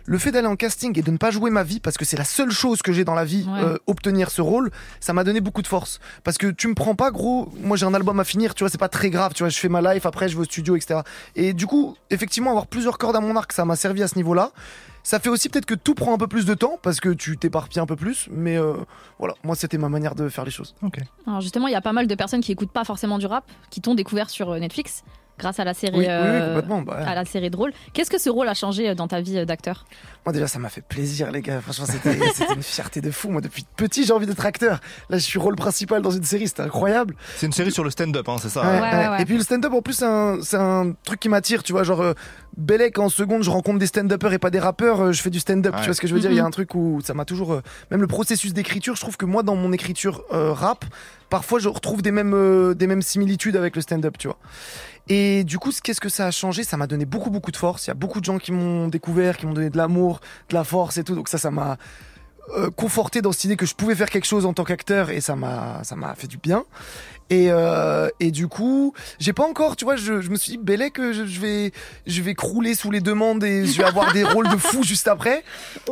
Le fait d'aller en casting et de ne pas jouer ma vie, parce que c'est la seule chose que j'ai dans la vie, Ouais. euh, obtenir ce rôle, ça m'a donné beaucoup de force. Parce que tu me prends pas, gros, moi j'ai un album à finir, tu vois, c'est pas très grave, tu vois, je fais ma life, après je vais au studio, etc. Et du coup, effectivement, avoir plusieurs cordes à mon arc, ça m'a servi à ce niveau-là. Ça fait aussi peut-être que tout prend un peu plus de temps, parce que tu t'éparpilles un peu plus, mais euh, voilà, moi c'était ma manière de faire les choses. Alors justement, il y a pas mal de personnes qui écoutent pas forcément du rap, qui t'ont découvert sur euh, Netflix grâce à la série, Oui, euh, complètement, bah ouais. à la série de rôle. Qu'est-ce que ce rôle a changé euh, dans ta vie euh, d'acteur? Moi déjà ça m'a fait plaisir les gars, franchement c'était une fierté de fou, moi depuis petit j'ai envie d'être acteur. Là je suis rôle principal dans une série, c'était incroyable. C'est une série sur le stand-up, hein, c'est ça Ouais, hein ouais. ouais. Et puis le stand-up en plus c'est un, truc qui m'attire, tu vois, genre euh, Bellec en seconde je rencontre des stand-uppers et pas des rappeurs, euh, je fais du stand-up, Ouais. tu vois ce que je veux dire, il y a Mhm. un truc où ça m'a toujours... même le processus d'écriture, je trouve que moi dans mon écriture euh, rap, parfois je retrouve des mêmes, euh, des mêmes similitudes avec le stand-up, tu vois. Et du coup, qu'est-ce que ça a changé? Ça m'a donné beaucoup, beaucoup de force. Il y a beaucoup de gens qui m'ont découvert, qui m'ont donné de l'amour, de la force et tout. Donc ça, ça m'a euh, conforté dans cette idée que je pouvais faire quelque chose en tant qu'acteur et ça m'a, ça m'a fait du bien. Et, euh, et du coup, j'ai pas encore, tu vois, je, je me suis dit, Bellec, que je, je vais, je vais crouler sous les demandes et je vais avoir des rôles de fou juste après.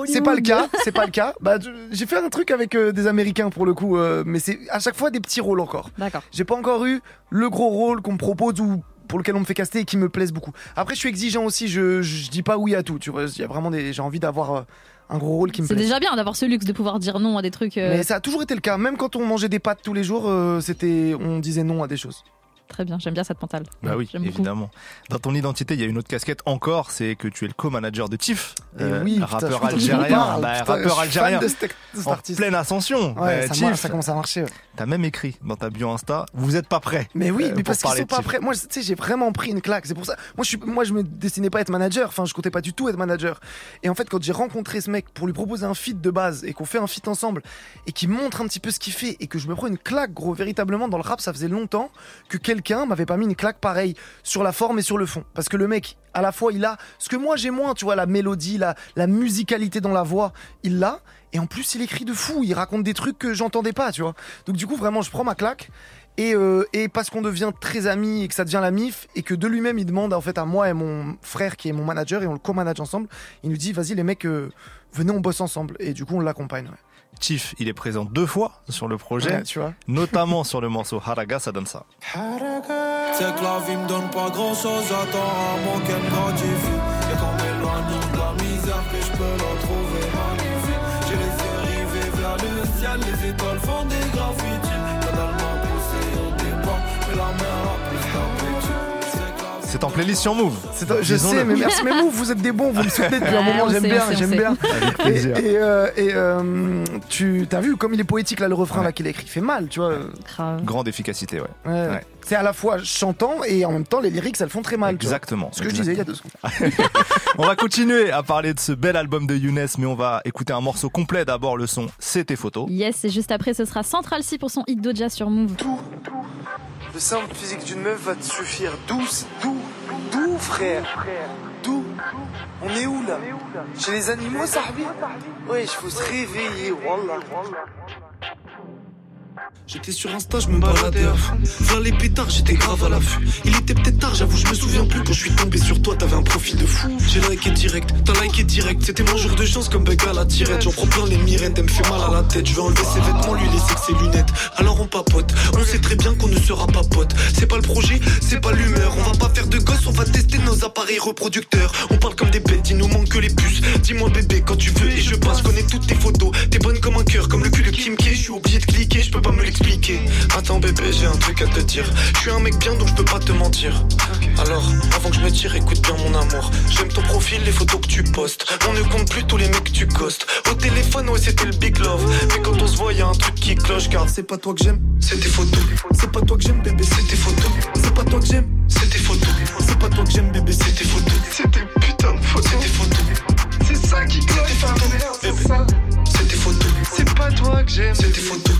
C'est pas le cas, c'est pas le cas. Bah, j'ai fait un truc avec euh, des Américains pour le coup, euh, mais c'est à chaque fois des petits rôles encore. D'accord. J'ai pas encore eu le gros rôle qu'on me propose ou pour lequel on me fait caster et qui me plaise beaucoup. Après, je suis exigeant aussi, je, je dis pas oui à tout, tu vois. Il y a vraiment des, j'ai envie d'avoir euh, un gros rôle qui me C'est plaise. déjà bien d'avoir ce luxe de pouvoir dire non à des trucs. euh, Mais ça a toujours été le cas. Même quand on mangeait des pâtes tous les jours, euh, c'était, on disait non à des choses. Très bien, j'aime bien cette mentale. Bah oui, évidemment. Dans ton identité, il y a une autre casquette encore, c'est que tu es le co-manager de Tiff, Et oui, putain, rappeur algérien, bah, putain, rappeur algérien, fan de cet- de cet en artiste. pleine ascension. Ouais, Euh, ça, Tiff, marche, ça commence à marcher. ouais. T'as même écrit dans ta bio Insta, vous êtes pas prêts. Mais oui, euh, mais parce qu'ils sont pas prêts. Moi, tu sais, j'ai vraiment pris une claque. C'est pour ça. Moi, je suis, moi, je me destinais pas à être manager. Enfin, je comptais pas du tout être manager. Et en fait, quand j'ai rencontré ce mec pour lui proposer un feat de base et qu'on fait un feat ensemble et qu'il montre un petit peu ce qu'il fait et que je me prends une claque, gros, véritablement dans le rap, ça faisait longtemps que quelqu'un m'avait pas mis une claque pareille sur la forme et sur le fond. Parce que le mec, à la fois, il a ce que moi j'ai moins, tu vois, la mélodie, la, musicalité dans la voix, il l'a. Et en plus, il écrit de fou. Il raconte des trucs que j'entendais pas, tu vois. Donc, du coup, vraiment, je prends ma claque. Et, euh, parce qu'on devient très amis et que ça devient la mif et que de lui-même il demande en fait à moi et mon frère qui est mon manager et on le co-manage ensemble, il nous dit vas-y les mecs euh, venez on bosse ensemble et du coup on l'accompagne. Ouais. Tiff, il est présent deux fois sur le projet, Ouais, tu vois. notamment sur le morceau Haraga, ça donne ça. C'est que la vie me donne pas grand chose, j'attends un mot qu'elle gratifie. Et quand m'éloigne de la misère, que je peux la trouver magnifique. J'ai les yeux rivés vers le ciel, les étoiles font des graffitis. C'est en playlist sur Move. C'est- je sais mais merci mais vous vous êtes des bons vous me soutenez depuis un moment j'aime bien j'aime bien Avec et, plaisir. et, euh, et, euh, tu t'as vu comme il est poétique là le refrain Ouais. là qu'il a écrit il fait mal tu vois Grave. Grande efficacité, ouais. Ouais. Ouais. c'est à la fois chantant et en même temps les lyrics elles font très mal. Exactement. ce que je disais il y a deux secondes On va continuer à parler de ce bel album de Younes, mais on va écouter un morceau complet. D'abord, le son C'est tes photos. Yes, et juste après, ce sera Central C pour son hit Doja sur Move. Le simple physique d'une meuf va te suffire. D'où, d'où, d'où, frère D'où On est où là? Chez les animaux, Sahbi Ouais, il faut se réveiller, wallah. J'étais sur Insta, je me baladais à les pétards, j'étais grave à l'affût. Il était peut-être tard, j'avoue, je me souviens plus. Quand je suis tombé sur toi, t'avais un profil de fou. J'ai liké direct, t'as liké direct. C'était mon jour de chance comme Bug à la tirette. J'en prends plein les mirettes, elle me fait mal à la tête. Je vais enlever ses vêtements, lui laisser que ses lunettes. Alors on papote, on sait très bien qu'on ne sera pas potes. C'est pas le projet, c'est pas l'humeur. On va pas faire de gosses, on va tester nos appareils reproducteurs. On parle comme des bêtes, il nous manque que les puces. Dis-moi bébé, quand tu veux et je passe, connais toutes tes photos. T'es bonne comme un cœur, comme le cul de Kim K. Je suis obligé de cliquer, je peux pas me Attends bébé, j'ai un truc à te dire. Je suis un mec bien donc je peux pas te mentir. Alors, avant que je me tire, écoute bien mon amour. J'aime ton profil, les photos que tu postes. On ne compte plus tous les mecs que tu costes. Au téléphone, ouais, c'était le big love. Mais quand on se voit, y a un truc qui cloche. Car c'est pas toi que j'aime, c'est tes photos. C'est pas toi que j'aime, bébé, c'est tes photos. C'est pas toi que j'aime, c'est tes photos. C'est pas toi que j'aime, bébé, c'est tes photos. C'est tes putains de photos. C'est tes photos. C'est ça qui cloche, c'est ça. C'est tes photos. C'est pas toi que j'aime, c'est tes photos.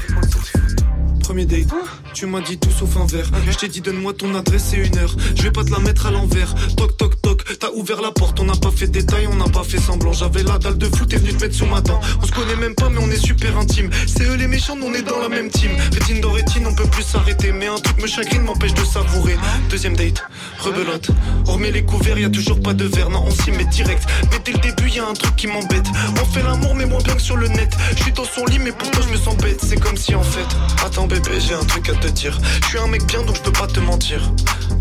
Premier date, Tu m'as dit tout sauf un verre. Je t'ai dit donne-moi ton adresse et une heure. Je vais pas te la mettre à l'envers. Toc toc toc, t'as ouvert la porte. On n'a pas fait détail, on n'a pas fait semblant. J'avais la dalle de fou, t'es venu te mettre sur ma dent. On se connaît même pas, mais on est super intime. C'est eux les méchants, on est dans la même team. Rétine dans rétine, on peut plus s'arrêter. Mais un truc me chagrine, m'empêche de savourer. Deuxième date, rebelote. Hormis les couverts, y a toujours pas de verre. Non, on s'y met direct. Mais dès le début, y a un truc qui m'embête. On fait l'amour, mais moins bien que sur le net. Je suis dans son lit, mais pourtant je me sens bête. C'est comme si en fait. Attends, bébé, j'ai un truc à te dire. Je suis un mec bien, donc je peux pas te mentir.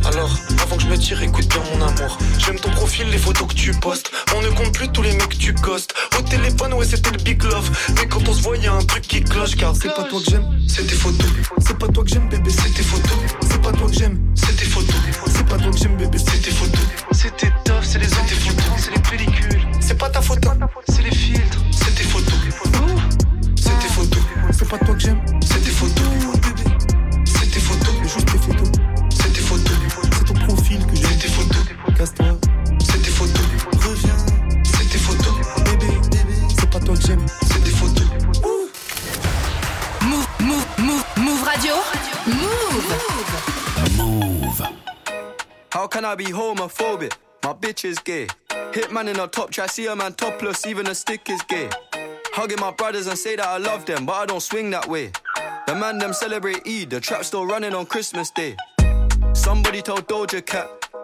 Alors, avant que je me tire, écoute bien mon amour. J'aime ton profil, les photos que tu postes. On ne compte plus tous les mecs que tu costes. Au téléphone, ouais, c'était le big love. Mais quand on se voit, y a un truc qui cloche. Car c'est pas toi que j'aime, c'est tes photos. C'est pas toi que j'aime, bébé, c'est tes photos. C'est pas toi que j'aime, c'est tes photos. C'est pas toi que j'aime, bébé, c'est tes photos. C'est tes c'est les photos, c'est les pellicules. C'est pas ta photo, c'est les filtres. C'est tes photos. C'est tes photos. C'est pas toi que j'aime, c'est j'aime. C'est tes photos. Move, move, move, move radio. Move. Move. How can I be homophobic? My bitch is gay. Hit man in a top try, see a man topless, even a stick is gay. Hugging my brothers and say that I love them, but I don't swing that way. The man them celebrate Eid, the trap still running on Christmas Day. Somebody told Doja Cat that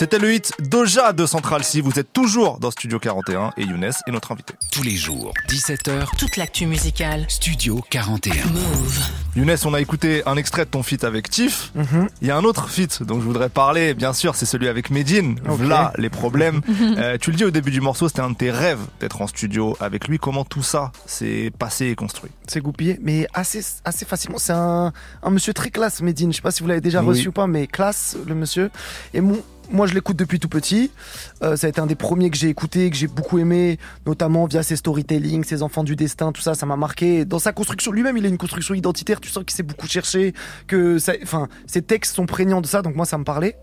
C'était le hit Doja de Central C. Vous êtes toujours dans Studio 41 et Younes est notre invité. Tous les jours, 17h, Toute l'actu musicale. Studio 41. Move. Younes, on a écouté un extrait de ton feat avec Tiff. Il y a un autre feat dont je voudrais parler, bien sûr, c'est celui avec Medine. Voilà les problèmes. Euh, tu le dis au début du morceau, c'était un de tes rêves d'être en studio avec lui. Comment tout ça s'est passé et construit? C'est goupillé, mais assez, assez facilement. C'est un, un monsieur très classe, Medine. Je sais pas si vous l'avez déjà Oui. reçu ou pas, mais classe, le monsieur. Et mon, moi, je l'écoute depuis tout petit. Euh, ça a été un des premiers que j'ai écouté, que j'ai beaucoup aimé, notamment via ses storytelling, ses enfants du destin, tout ça, ça m'a marqué. Dans sa construction, lui-même, il a une construction identitaire. Tu sens qu'il s'est beaucoup cherché, que ça, enfin, ses textes sont prégnants de ça. Donc moi, ça me parlait.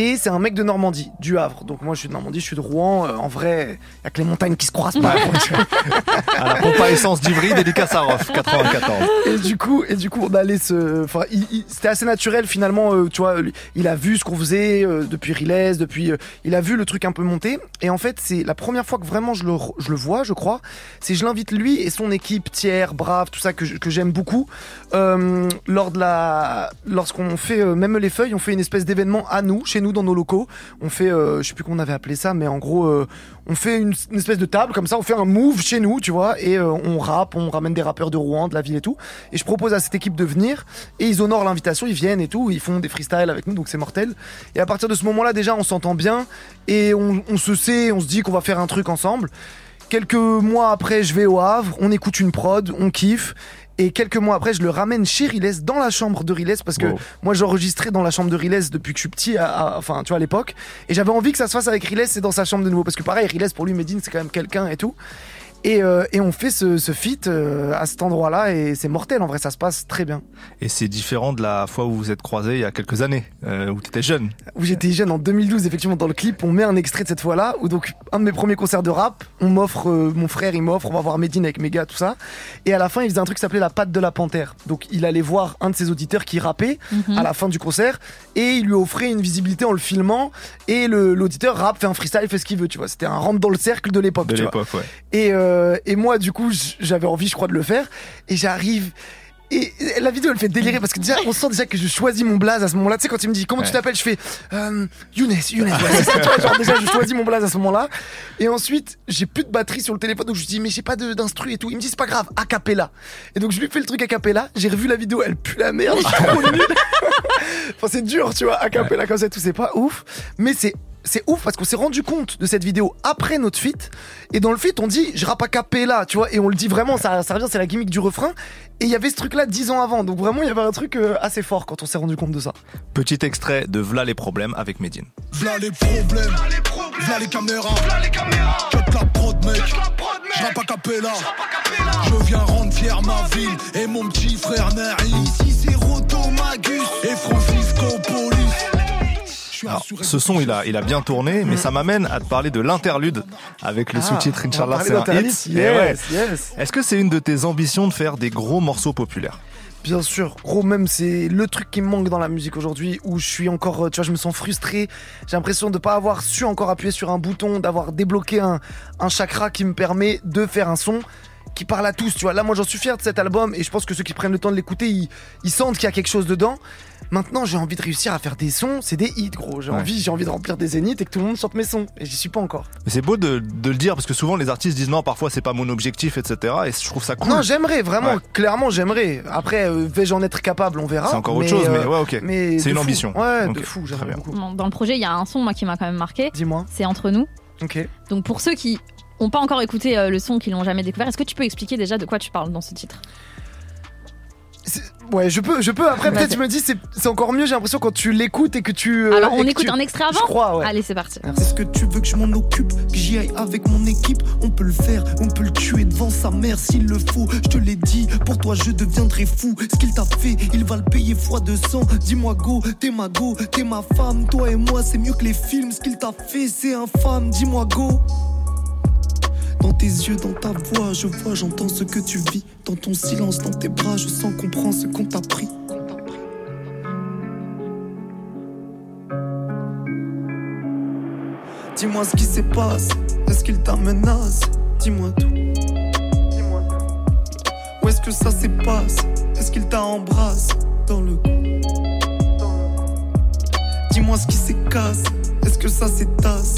Et c'est un mec de Normandie, du Havre. Donc moi, je suis de Normandie, je suis de Rouen. Euh, en vrai, il y a que les montagnes qui se croisent pas. À la pompe à essence d'Ivry, dédicace à Rof, 94. Et du coup, et du coup, on allait se, enfin, il- il- c'était assez naturel finalement. euh, tu vois, il a vu ce qu'on faisait euh, depuis Riles, depuis, euh, il a vu le truc un peu monter. Et en fait, c'est la première fois que vraiment je le, je le vois, je crois. C'est je l'invite lui et son équipe, Thiers, Brave, tout ça que, que j'aime beaucoup. Euh, lors de la, lorsqu'on fait euh, même les feuilles, on fait une espèce d'événement à nous, chez nous dans nos locaux. On fait, euh, je sais plus comment on avait appelé ça, mais en gros, euh, on fait une, espèce de table comme ça, on fait un move chez nous, tu vois, et euh, on rappe, on ramène des rappeurs de Rouen, de la ville et tout. Et je propose à cette équipe de venir, et ils honorent l'invitation, ils viennent et tout, ils font des freestyles avec nous, donc c'est mortel. Et à partir de ce moment-là, déjà, on s'entend bien, et on se sait, on se dit qu'on va faire un truc ensemble. Quelques mois après, je vais au Havre, on écoute une prod, on kiffe. Et quelques mois après, je le ramène chez Riles, dans la chambre de Riles, parce que Wow. moi j'enregistrais dans la chambre de Riles depuis que je suis petit, à- à- enfin tu vois à l'époque. Et j'avais envie que ça se fasse avec Riles et dans sa chambre de nouveau, parce que pareil, Riles pour lui, Medine c'est quand même quelqu'un et tout. Et, euh, et on fait ce, ce feat euh, à cet endroit-là et c'est mortel. En vrai, ça se passe très bien. Et c'est différent de la fois où vous vous êtes croisés il y a quelques années, euh, où tu étais jeune. Où j'étais jeune en 2012, effectivement, dans le clip, on met un extrait de cette fois-là. Où donc, un de mes premiers concerts de rap, on m'offre, euh, mon frère, il m'offre, on va voir Medine avec mes gars, tout ça. Et à la fin, il faisait un truc qui s'appelait la patte de la panthère. Donc, il allait voir un de ses auditeurs qui rappait Mhm. à la fin du concert et il lui offrait une visibilité en le filmant. Et l'auditeur rappe, fait un freestyle, fait ce qu'il veut, tu vois. C'était un rentre dans le cercle de l'époque, De tu vois. l'époque, ouais. Et, euh, et moi, du coup, j'avais envie, je crois, de le faire. Et j'arrive. Et la vidéo, elle fait délirer parce que déjà, on sent déjà que je choisis mon blaze à ce moment-là. Tu sais, quand il me dit comment tu Ouais. t'appelles, je fais euh, Younes, Younes. Ouais, ça, tu vois, genre déjà, je choisis mon blaze à ce moment-là. Et ensuite, j'ai plus de batterie sur le téléphone, donc je lui dis, mais j'ai pas d'instru et tout. Il me dit, c'est pas grave, a cappella. Et donc, je lui fais le truc a cappella. J'ai revu la vidéo, elle pue la merde, je suis trop nul. enfin, c'est dur, tu vois, a cappella comme ça, tout, c'est pas ouf. Mais c'est. C'est ouf parce qu'on s'est rendu compte de cette vidéo après notre feat. Et dans le feat, on dit je rappe a cappella, tu vois, et on le dit vraiment, ça, ça revient, c'est la gimmick du refrain. Et il y avait ce truc là dix ans avant. Donc vraiment, il y avait un truc euh, assez fort quand on s'est rendu compte de ça. Petit extrait de V'là les problèmes avec Medine. V'là les problèmes, v'là les caméras, cut la prod mec, j'rappe a cappella, je viens rendre fier ma ville et mon petit frère Nari. Ici c'est Roto Magus et Francisco Police. Alors, ce son, il a, il a bien tourné, mais ça m'amène à te parler de l'interlude avec le Ah, sous-titre Inch'Allah, c'est un hit. yes, Et ouais. yes. Est-ce que c'est une de tes ambitions de faire des gros morceaux populaires? Bien sûr, gros, même c'est le truc qui me manque dans la musique aujourd'hui où je suis encore, euh, tu vois, je me sens frustré. J'ai l'impression de pas avoir su encore appuyer sur un bouton, d'avoir débloqué un, un chakra qui me permet de faire un son qui parle à tous, tu vois. Là, moi, j'en suis fier de cet album et je pense que ceux qui prennent le temps de l'écouter, ils, ils sentent qu'il y a quelque chose dedans. Maintenant, j'ai envie de réussir à faire des sons, c'est des hits, gros. J'ai Ouais. envie, j'ai envie de remplir des zéniths et que tout le monde chante mes sons. Et j'y suis pas encore. Mais c'est beau de, de le dire parce que souvent les artistes disent non, parfois c'est pas mon objectif, etc. Et je trouve ça cool. Non, j'aimerais, vraiment, Ouais. clairement, j'aimerais. Après, euh, vais-je en être capable, on verra. C'est encore autre chose, mais ouais, ok. mais C'est une fou. ambition. Ouais, Ok, de fou, j'aimerais bien. beaucoup. Dans dans le projet, il y a un son moi qui m'a quand même marqué. Dis-moi. C'est entre nous. Ok. Donc pour ceux qui ont pas encore écouté euh, le son, qui l'ont jamais découvert, est-ce que tu peux expliquer déjà de quoi tu parles dans ce titre? Ouais, je peux, je peux. Après, peut-être, je me dis, c'est c'est encore mieux, j'ai l'impression, quand tu l'écoutes et que tu. euh, Alors on écoute tu- un extrait avant Je crois, ouais. Allez, c'est parti. Est-ce que tu veux que je m'en occupe, que j'y aille avec mon équipe? On peut le faire, on peut le tuer devant sa mère s'il le faut. Je te l'ai dit, pour toi je deviendrai fou. Ce qu'il t'a fait, il va le payer fois 200. Dis-moi go, t'es ma go, t'es ma femme. Toi et moi, c'est mieux que les films. Ce qu'il t'a fait, c'est infâme. Dis-moi go. Dans tes yeux, dans ta voix, je vois, j'entends ce que tu vis. Dans ton silence, dans tes bras, je sens qu'on prend ce qu'on t'a pris. Dis-moi ce qui se passe, est-ce qu'il t'a menacé Dis-moi tout. Où est-ce que ça se passe? Est-ce qu'il t'a embrassé dans le cou. Dis-moi ce qui se casse, est-ce que ça s'étasse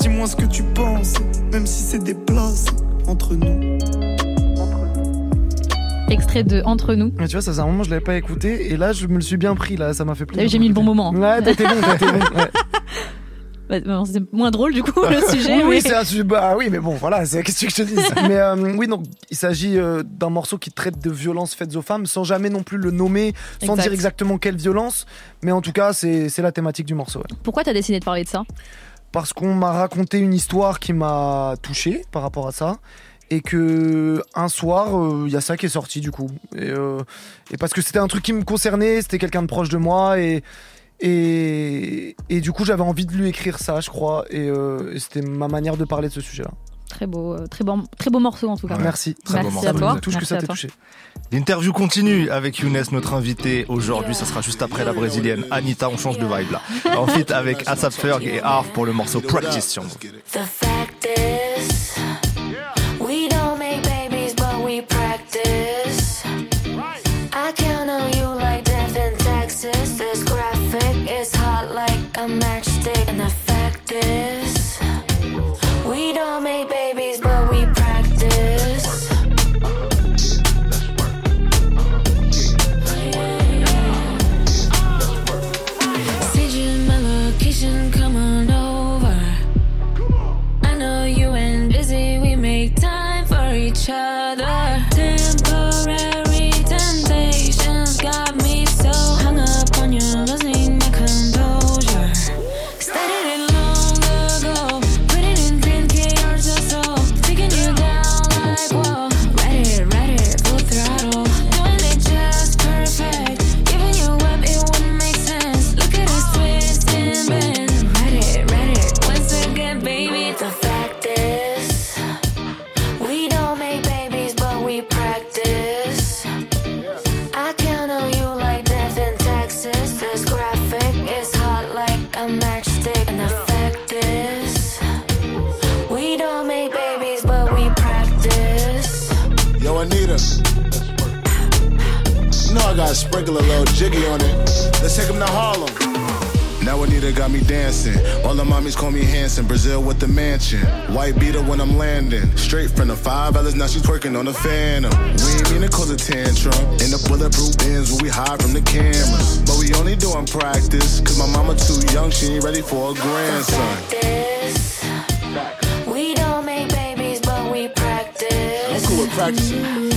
Dis-moi ce que tu penses, même si c'est des places entre nous. Extrait de Entre nous. Mais tu vois, ça faisait un moment, je l'avais pas écouté, et là, je me le suis bien pris, là, ça m'a fait plaisir. J'ai mis le bon moment. Ouais, t'as été bon, été bon. ouais. Ouais, bon, C'est moins drôle du coup le sujet. oui, oui, mais- c'est un sujet. Bah oui, mais bon, voilà, c'est qu'est-ce que je te dis. mais euh, oui, donc il s'agit euh, d'un morceau qui traite de violences faites aux femmes, sans jamais non plus le nommer, sans Exact. dire exactement quelle violence. Mais en tout cas, c'est c'est la thématique du morceau. ouais. Pourquoi t'as décidé de parler de ça? Parce qu'on m'a raconté une histoire qui m'a touché par rapport à ça. Et que un soir, euh, il y a ça qui est sorti du coup. Et, euh, et parce que c'était un truc qui me concernait, c'était quelqu'un de proche de moi. Et, et, et du coup, j'avais envie de lui écrire ça, je crois. Et, euh, et c'était ma manière de parler de ce sujet-là. Très beau, euh, très bon, très beau morceau en tout cas. Merci. Merci beau à morceau. toi. Ça me touche que ça à t'ait toi. touché. L'interview continue avec Younes, notre invité aujourd'hui. Ça sera juste après la brésilienne Anita. On change de vibe là. Ensuite avec Asap Ferg et Arf pour le morceau Practice sur Move. Sprinkle a little jiggy on it. Let's take him to Harlem. Now Anita got me dancing. All the mommies call me Hanson. Brazil with the mansion. White beater when I'm landing. Straight from the five L's, now she's twerking on the phantom. We ain't mean to cause a tantrum. In the bulletproof bins where we hide from the cameras. But we only doing practice. Cause my mama too young, she ain't ready for a grandson. This. We don't make babies, but we practice. I'm cool with practicing.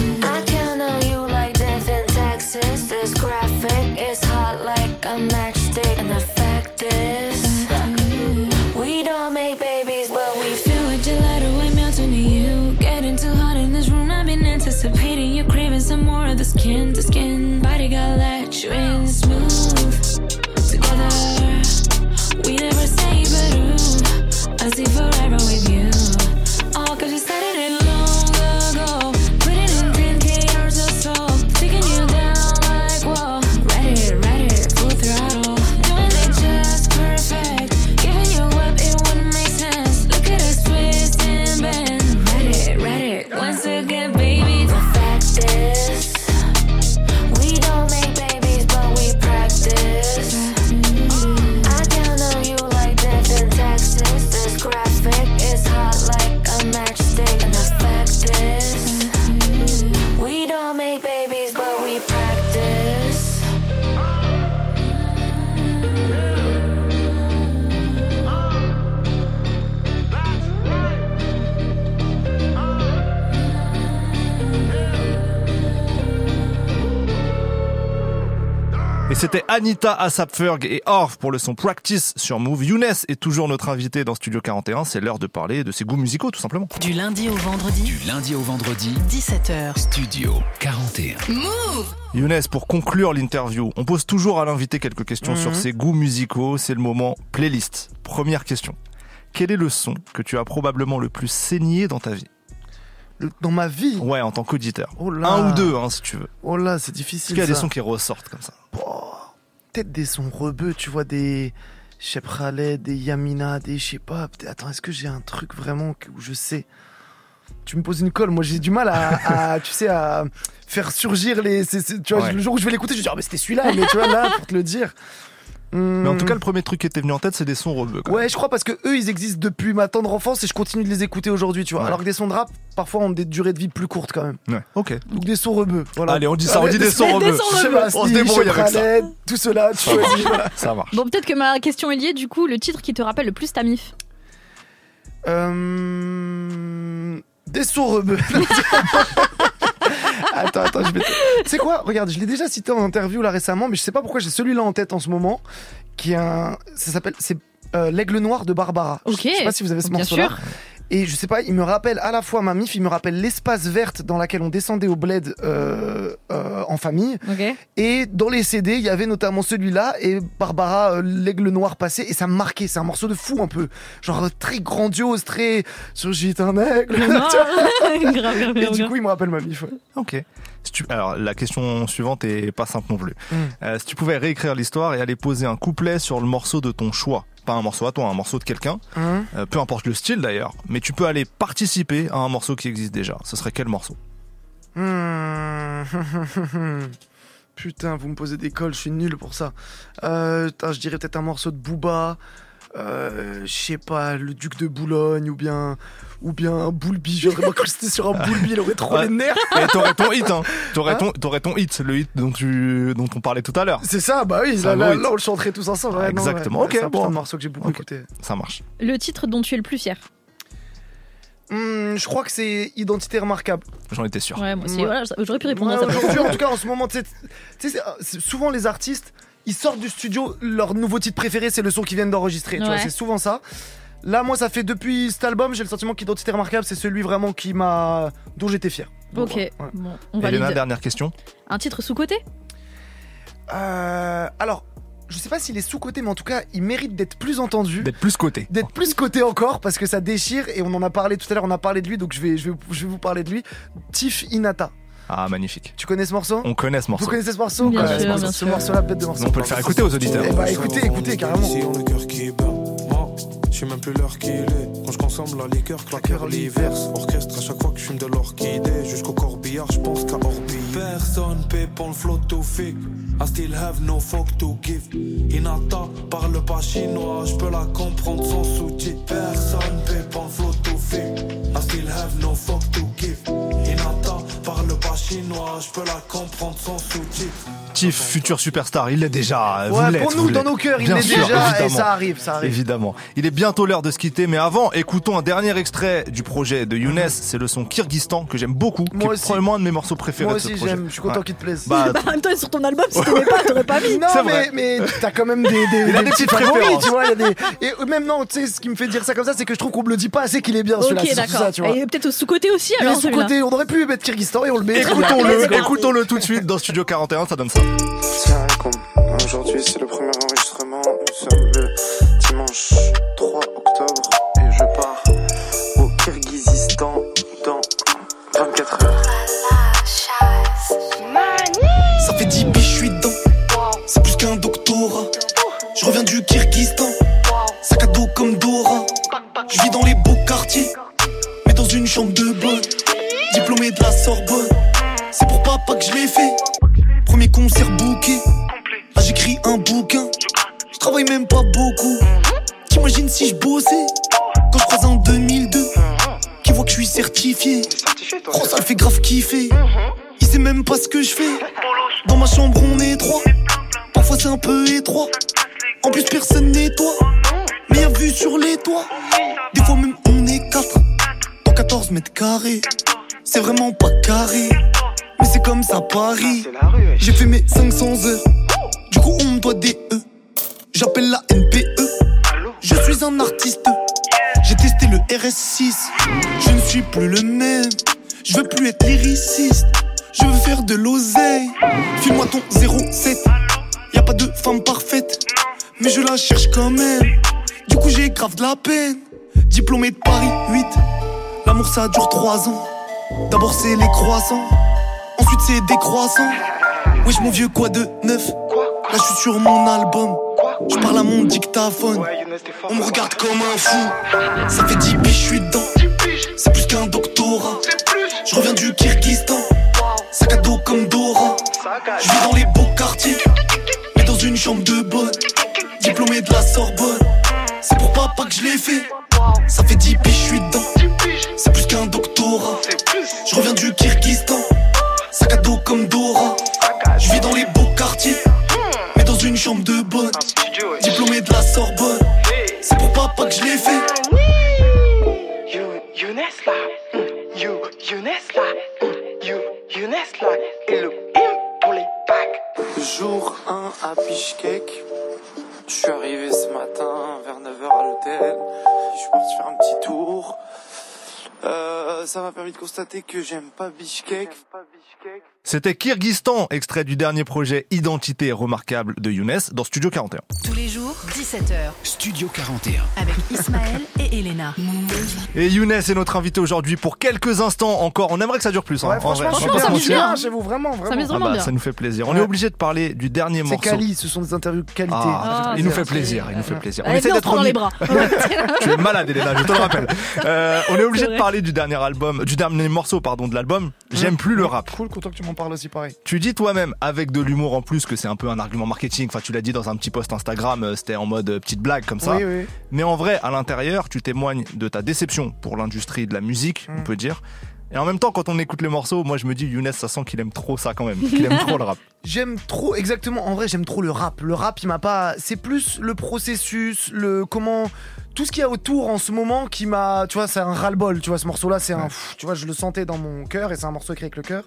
Like a matchstick. And the fact is, we don't make babies, but we Feel like gelato, I'm melting to you. Getting too hot in this room, I've been anticipating. You're craving some more of the skin to skin. Body got let you in smooth. Together, we never say but ooh. I see forever c'était Anita Asapferg et Orff pour le son Practice sur Move. Younes est toujours notre invité dans Studio 41. C'est l'heure de parler de ses goûts musicaux, tout simplement. Du lundi au vendredi, Du lundi au vendredi, 17h. Studio 41. Move Younes, pour conclure l'interview, on pose toujours à l'invité quelques questions Mhm. sur ses goûts musicaux. C'est le moment playlist. Première question. Quel est le son que tu as probablement le plus saigné dans ta vie? Dans ma vie Ouais, en tant qu'auditeur. Oh. Un ou deux, hein, si tu veux. Oh là, c'est Est-ce difficile. qu'il y a des sons qui ressortent comme ça Peut-être des sons rebeux, tu vois, des Shep Khaled, des Yamina, des je sais pas. Attends, est-ce que j'ai un truc vraiment où je sais? Tu me poses une colle, moi j'ai du mal à, à, tu sais, à faire surgir les. tu vois, Ouais. le jour où je vais l'écouter, je vais dire, ah, mais c'était celui-là, mais tu vois, là, pour te le dire. Mais en Hmm. tout cas, le premier truc qui était venu en tête, c'est des sons rebeux. Ouais, je crois parce que eux, ils existent depuis ma tendre enfance et je continue de les écouter aujourd'hui, tu vois. Ouais. Alors que des sons de rap, parfois, ont des durées de vie plus courtes quand même. Ouais, ok. Donc des sons rebeux. Voilà. Allez, on dit ça, on dit des sons rebeux. Je sais pas, On se débrouille avec ça. Tout cela, tu choisis. voilà. Ça marche. Bon, peut-être que ma question est liée, du coup, le titre qui te rappelle le plus ta mif? Euh... Des rebeux. attends, attends, je vais. Tu sais quoi? Regarde, je l'ai déjà cité en interview là récemment, mais je sais pas pourquoi j'ai celui-là en tête en ce moment, qui est un. Ça s'appelle. C'est euh, L'Aigle Noir de Barbara. Ok. Je sais pas si vous avez ce Bien morceau-là. Et je sais pas, il me rappelle à la fois ma mif, il me rappelle l'espace verte dans laquelle on descendait au bled euh, euh, en famille. Ok. Et dans les CD, il y avait notamment celui-là et Barbara, euh, l'aigle noir passé, et ça me marquait. C'est un morceau de fou un peu. Genre euh, très grandiose, très. Surgit un aigle. Et du coup, il me rappelle ma mif. ouais. Ok. Si tu- Alors, la question suivante est pas simple non plus. Mm. Euh, si tu pouvais réécrire l'histoire et aller poser un couplet sur le morceau de ton choix, pas un morceau à toi, un morceau de quelqu'un, Hein euh, peu importe le style d'ailleurs, mais tu peux aller participer à un morceau qui existe déjà. Ce serait quel morceau? Hmm. Putain, vous me posez des cols, je suis nul pour ça. Euh, je dirais peut-être un morceau de Booba. Euh, je sais pas, le duc de Boulogne ou bien ou bien un Boulby. J'aurais m'incrusté sur un Boulby, il aurait trop Ouais. les nerfs. Et t'aurais ton hit, hein. T'aurais Hein ton, t'aurais ton hit, le hit dont tu, dont on parlait tout à l'heure. C'est ça, bah oui, C'est là, là, là, on le chanterait tous ensemble. ouais, non, Exactement. ouais. Ok, C'est un bon. morceau que j'ai beaucoup écouté. Ça marche. Le titre dont tu es le plus fier. Hmm, je crois que c'est Identité remarquable. J'en étais sûr. Ouais, moi aussi. Ouais. Voilà, j'aurais pu répondre Ouais, à ça. Aujourd'hui, en tout cas, en ce moment, tu sais, c'est souvent les artistes, ils sortent du studio, leur nouveau titre préféré, c'est le son qu'ils viennent d'enregistrer. Tu vois, c'est souvent ça. Là, moi, ça fait depuis cet album, j'ai le sentiment qu'Identité remarquable, c'est celui vraiment qui m'a, dont j'étais fier. Donc, Ok, ouais. bon, on va Elena, dernière question. Un titre sous-côté Euh, alors, je sais pas s'il est sous-côté, mais en tout cas, il mérite d'être plus entendu. D'être plus coté. D'être plus coté encore parce que ça déchire et on en a parlé tout à l'heure, on a parlé de lui donc je vais, je vais, je vais vous parler de lui. Tiff Inata. Ah, magnifique. Tu connais ce morceau? On connaît ce morceau. Vous connaissez ce morceau? Bien sûr, ce morceau- bien Ce sûr. morceau-là, bête de morceau. On peut le faire écouter aux auditeurs. Eh bah écoutez, écoutez carrément. le cœur qui bat. Moi, je sais même plus l'heure qu'il est. Quand je consomme la liqueur, claqueur l'hiver. Orchestre à chaque fois que je fume de l'orchidée. Jusqu'au corbillard, je pense qu'à Orbi. Personne paie pour le flot to fake. I still have no fuck to give. Hinata parle pas chinois, je peux la comprendre sans sous-titres. Personne paie pour le flot to fake. I still have no fuck to give. Hinata parle pas chinois, je peux la comprendre sans sous-titres. Tiff, futur superstar, il l'est déjà. Vous Ouais, l'êtes, pour nous, vous dans nos cœurs, il Bien l'est sûr, déjà, et évidemment. ça arrive, ça arrive. Évidemment. Il est bientôt l'heure de se quitter, mais avant, écoutons un dernier extrait du projet de Younes. C'est le son Kyrgyzstan que j'aime beaucoup, qui Moi est aussi. probablement un de mes morceaux préférés Moi de ce aussi, j'aime, je suis content Ouais. qu'il te plaise. Bah, En même temps, sur ton album, si t'aimais pas, t'aurais pas mis. Non, mais, mais t'as quand même des, des, Il a des petits petites préférences. tu vois. il Y a des... Et même non, tu sais, ce qui me fait dire ça comme ça, c'est que je trouve qu'on me le dit pas assez qu'il est bien celui-là. Ok, d'accord. ça, tu vois. Et peut-être au sous-côté aussi, Et alors. sous côté, on aurait pu mettre Kyrgyzstan et on le met. Écoutons-le, écoutons-le tout de suite dans Studio 41, ça donne ça. Aujourd'hui c'est le premier enregistrement, nous sommes le dimanche 3 octobre et je pars au Kyrgyzstan dans 24 heures. Ça fait 10 piges, je suis dedans. C'est plus qu'un doctorat. Je reviens du Kyrgyzstan. Sac à dos comme Dora. Je vis dans les beaux quartiers. Mais dans une chambre de bonne. De la Sorbonne. C'est pour papa que je l'ai fait. Premier concert booké. Là j'écris un bouquin. Je travaille même pas beaucoup. T'imagines si je bossais? Quand je croise en 2002 Qui voit que je suis certifié Oh ça le fait grave kiffer Il sait même pas ce que je fais Dans ma chambre on est trois Parfois c'est un peu étroit En plus personne nettoie y'a vue sur les toits Des fois même on est quatre Dans 14 mètres carrés C'est vraiment pas carré Mais c'est comme ça Paris J'ai fait mes 500 heures Du coup on me doit des E J'appelle la NPE Je suis un artiste. J'ai testé le RS6 Je ne suis plus le même. Je veux plus être lyriciste. Je veux faire de l'oseille. File-moi ton 07 Y a pas de femme parfaite Mais je la cherche quand même. Du coup j'ai grave de la peine. Diplômé de Paris 8 L'amour ça dure 3 ans D'abord c'est les croissants. Ensuite c'est des croissants. Wesh mon vieux quoi de neuf? Là je suis sur mon album. Je parle à mon dictaphone. On me regarde comme un fou. Ça fait 10 piges je suis dedans. C'est plus qu'un doctorat. Je reviens du Kyrgyzstan. Sac à dos comme Dora. Je vis dans les beaux quartiers. Mais dans une chambre de bonne. Diplômé de la Sorbonne. C'est pour papa que je l'ai fait. Ça fait 10 piges je suis dedans C'est plus qu'un doctorat. Je reviens du Kyrgyzstan. Sac à dos comme Dora. Je vis dans les beaux quartiers. Mais dans une chambre de bonne. Diplômé de la Sorbonne. C'est pour papa que je l'ai fait. You, Younes là, you, Younes là, you, Younes là, et le pour les bacs. Jour 1 à Bishkek. Je suis arrivé ce matin vers 9h à l'hôtel. Je suis parti faire un petit tour. Ça m'a permis de constater que j'aime pas Bishkek. C'était Kyrgyzstan, extrait du dernier projet Identité remarquable de Younes dans Studio 41. Tous les jours, 17h. Studio 41. Avec Ismaël et Elena. Et Younes est notre invité aujourd'hui pour quelques instants encore. On aimerait que ça dure plus. hein, Ouais, en franchement, vrai. suis mentir. bien chez vous, vraiment, vraiment. Ah bah, Ça nous fait plaisir. On Ouais. est obligé de parler du dernier C'est morceau. quali, ce sont des interviews de qualité. Ah, il nous fait plaisir, il nous fait plaisir. On essaie d'être dans les bras. tu es malade, Elena, je te le rappelle. Euh, on est obligé C'est de parler du dernier album, du dernier morceau, pardon, de l'album. J'aime plus le rap. Cool, content que tu m'en parles aussi pareil. Tu dis toi-même, avec de l'humour en plus, que c'est un peu un argument marketing. Enfin, tu l'as dit dans un petit post Instagram, euh, c'était en mode euh, petite blague comme ça. Oui, oui. Mais en vrai, à l'intérieur, tu témoignes de ta déception pour l'industrie de la musique, on peut dire. Et en même temps, quand on écoute les morceaux, moi je me dis, Younes, ça sent qu'il aime trop ça quand même. Qu'il aime trop le rap. J'aime trop, exactement. En vrai, j'aime trop le rap. Le rap, il m'a pas. C'est plus le processus, le comment. Tout ce qu'il y a autour en ce moment qui m'a. Tu vois, c'est un ras-le-bol. Tu vois, ce morceau-là, c'est un. Tu vois, je le sentais dans mon cœur et c'est un morceau écrit avec le cœur.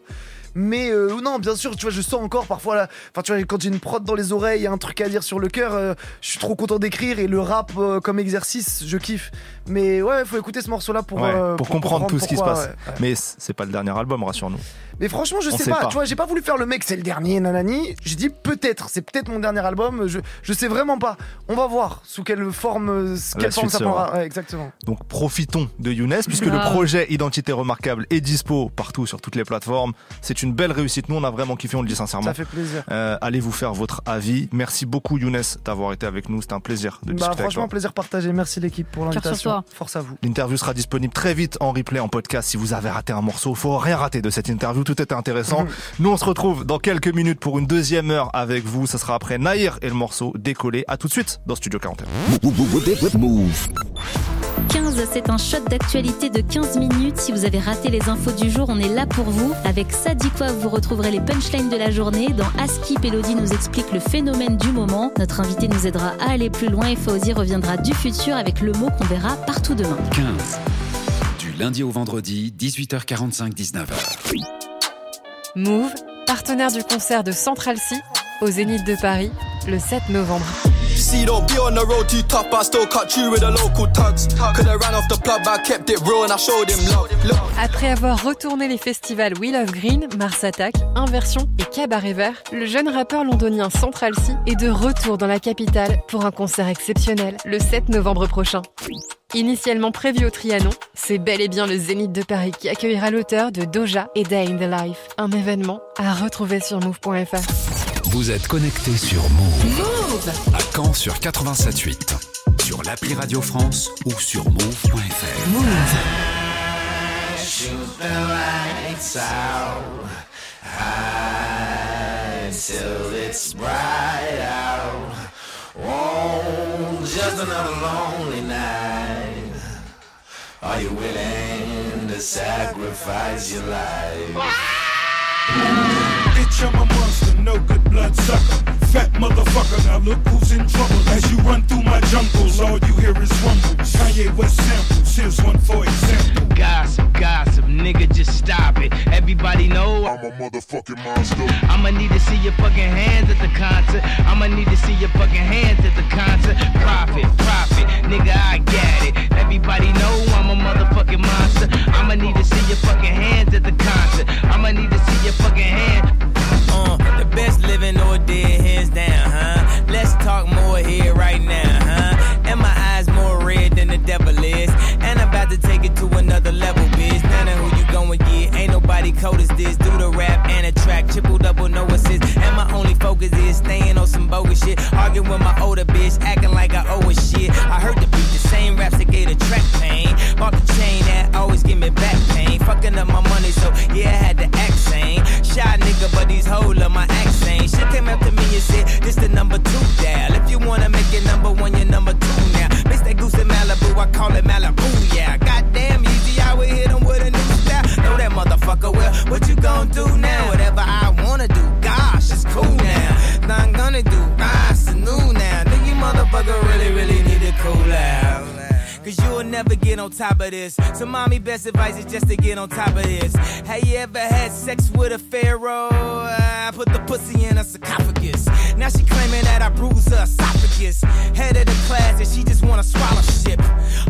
Mais euh, non, bien sûr, tu vois, je sens encore parfois là. Enfin, tu vois, quand j'ai une prod dans les oreilles, un truc à dire sur le cœur, euh, je suis trop content d'écrire et le rap euh, comme exercice, je kiffe. Mais ouais, faut écouter ce morceau-là pour, Ouais, pour comprendre tout ce qui se passe. ouais, ouais. Mais c'est pas le dernier album, rassure-nous. Mais franchement, je On sais sait pas, pas. Tu vois, j'ai pas voulu faire le mec, c'est le dernier, nanani. J'ai dit peut-être, c'est peut-être mon dernier album. Je, je sais vraiment pas. On va voir sous quelle forme, euh, quelle forme ça prendra. Ouais, exactement. Donc profitons de Younes puisque le Grave. projet Identité Remarquable est dispo partout sur toutes les plateformes. C'est une belle réussite. Nous, on a vraiment kiffé, on le dit sincèrement. Ça fait plaisir. Euh, allez vous faire votre avis. Merci beaucoup, Younes, d'avoir été avec nous. C'était un plaisir de Bah, discuter avec franchement, toi. plaisir partagé. Merci l'équipe pour l'invitation. toi. Force à vous. L'interview sera disponible très vite en replay, en podcast. Si vous avez raté un morceau, faut rien rater de cette interview. Tout était intéressant. Mhm. Nous, on se retrouve dans quelques minutes pour une deuxième heure avec vous. Ça sera après Naïr et le morceau décollé. À tout de suite dans Studio 41. Move. 15, c'est un shot d'actualité de 15 minutes. Si vous avez raté les infos du jour, on est là pour vous. Avec ça dit quoi, vous retrouverez les punchlines de la journée. Dans Askip, Elodie nous explique le phénomène du moment. Notre invité nous aidera à aller plus loin et Fauzi reviendra du futur avec le mot qu'on verra partout demain. 15. Du lundi au vendredi, 18h45, 19h. Move, partenaire du concert de Central C au Zénith de Paris le 7 novembre. See, don't be on the road too tough, but I still cut you with the local tugs. Coulda ran off the plug, but I kept it real and I showed him love. Look. Après avoir retourné les festivals We Love Green, Mars Attack, Inversion et Cabaret Vert, le jeune rappeur londonien Central C est de retour dans la capitale pour un concert exceptionnel le 7 novembre prochain. Initialement prévu au Trianon, c'est bel et bien le Zénith de Paris qui accueillera l'auteur de Doja et Day in the Life, un événement à retrouver sur move.fr. Vous êtes connecté sur Move. À Caen sur 87.8. Sur l'appli Radio France ou sur move.fr. Shoot the lights out high till it's bright out. Oh, just another lonely night. Are you willing to sacrifice your life? Bitch, I'm a monster, no good blood sucker. Fat motherfucker, now look who's in trouble. As you run through my jungles, all you hear is rumbles. Kanye West samples, here's one for example. Gossip, gossip, nigga, just stop it. Everybody know I'm a motherfucking monster. I'ma need to see your fucking hands at the concert. I'ma need to see your fucking hands at the concert. Profit, profit, nigga, I got it. Everybody know I'm a motherfucking monster. I'ma need to see your fucking hands at the concert. I'ma need to see your fucking hand. Uh, the best living or dead, hands down, huh? Let's talk more here right now, huh? And my eyes more red than the devil is. And I'm about to take it to another level, nobody cold as this. Do the rap and a track, triple double, no assist. And my only focus is staying on some bogus shit. Arguing with my older bitch, acting like I owe her shit. I heard the beat, the same raps that gave the track pain. Bought the chain that always give me back pain. Fucking up my money, so yeah, I had to act sane. Shy nigga, but these hoes love my accent. Shit came up to me and said, this the number two dial. If you wanna make it number one, you're number two now. Miss that goose in Malibu, I call it Malibu, yeah. Goddamn easy, I would hit motherfucker well. What you gonna do now? Whatever I wanna do, gosh, it's cool now. Nothing gonna do, ah, it's new now. Think you motherfucker really, really need to cool out. Cause you'll never get on top of this. So, mommy, best advice is just to get on top of this. Have you ever had sex with a pharaoh? I put the pussy in a sarcophagus. Now she claiming that I bruised her esophagus. Head of the class, and she just wanna swallow shit.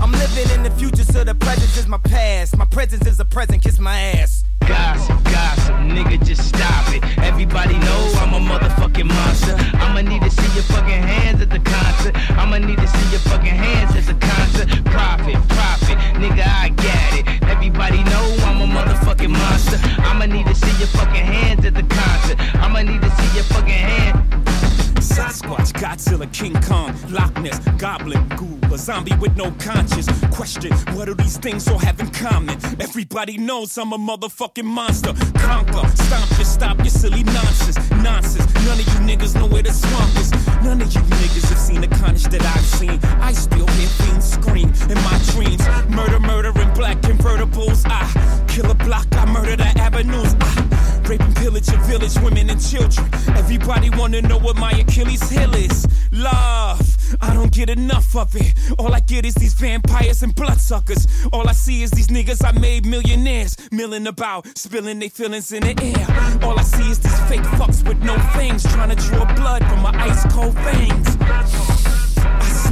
I'm living in the future, so the present is my past. My presence is a present, kiss my ass. Gossip, gossip, nigga, just stop it. Everybody know I'm a motherfucking monster. I'ma need to see your fucking hands at the concert. I'ma need to see your fucking hands at the concert. Profit, profit, nigga, I got it. Everybody know I'm a motherfucking monster. I'ma need to see your fucking hands at the concert. I'ma need to see your fucking hand. Sasquatch, Godzilla, King Kong, Loch Ness, Goblin, Ghoul, a zombie with no conscience. Question, what do these things all have in common? Everybody knows I'm a motherfucking monster. Conquer, stomp your, stop your silly nonsense. Nonsense, none of you niggas know where the swamp is. None of you niggas have seen the carnage that I've seen. I still hear fiends scream in my dreams. Murder, murder in black convertibles. I ah. kill a block, I murder the avenues. I rape and pillage your village, women and children. Everybody wanna know what my Achilles heel is. Love, I don't get enough of it. All I get is these vampires and bloodsuckers. All I see is these niggas I made millionaires, milling about, spilling their feelings in the air. All I see is these fake fucks with no fangs, trying to draw blood from my ice cold veins.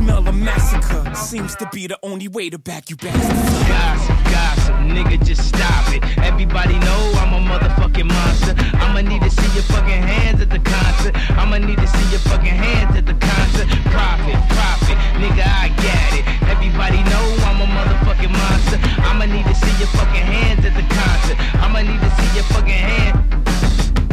Smell a massacre. Seems to be the only way to back you bastards. Gossip, gossip, nigga, just stop it. Everybody know I'm a motherfucking monster. I'ma need to see your fucking hands at the concert. I'ma need to see your fucking hands at the concert. Profit, profit, nigga, I got it. Everybody know I'm a motherfucking monster. I'ma need to see your fucking hands at the concert. I'ma need to see your fucking hand.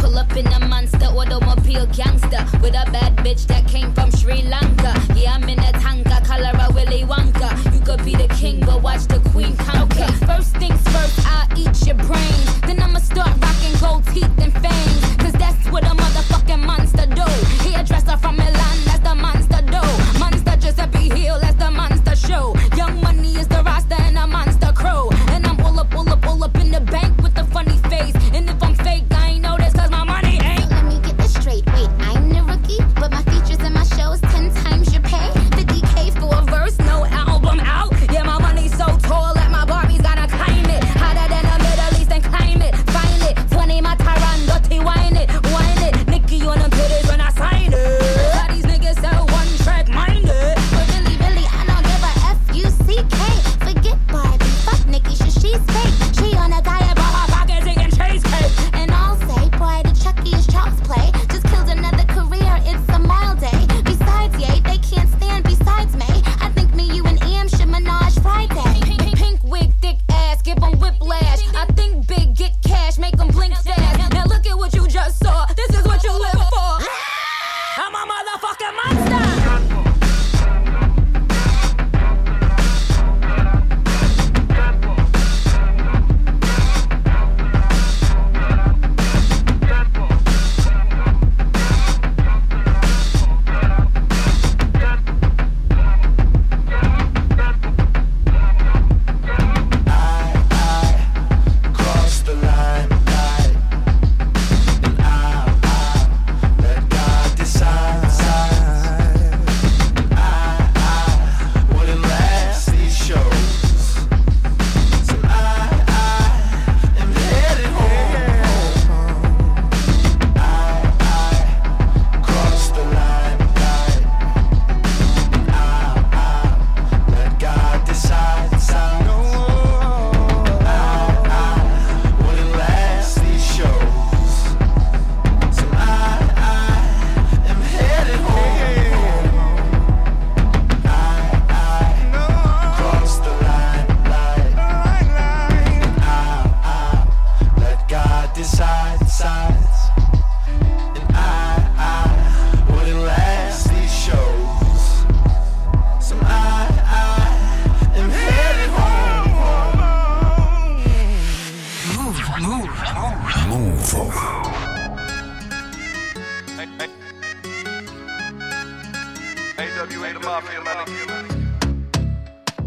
Pull up in a monster automobile gangster with a bad bitch that came from Sri Lanka. Yeah, I'm in a tanka, color a Willy Wonka. You could be the king, but watch the queen conquer. Okay, first things first, I'll eat your brains. Then I'ma start rocking gold teeth and fangs. Cause that's what a motherfucking monster do. Hairdresser from Milan.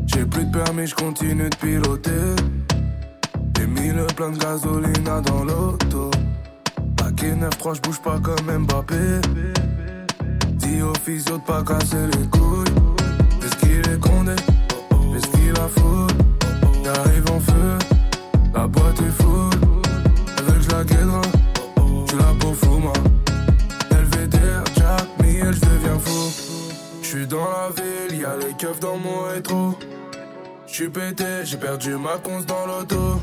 J'ai plus de permis, je continue de piloter. J'ai mis le plein de gasolina dans l'auto. Paquet 9-3, je bouge pas comme Mbappé. Dis aux physio de pas casser les couilles. Est-ce qu'il est condé? Est-ce qu'il a fou? J'arrive en feu, la boîte est fou. dans mon rétro. J'suis pété, j'ai perdu ma conce dans l'auto.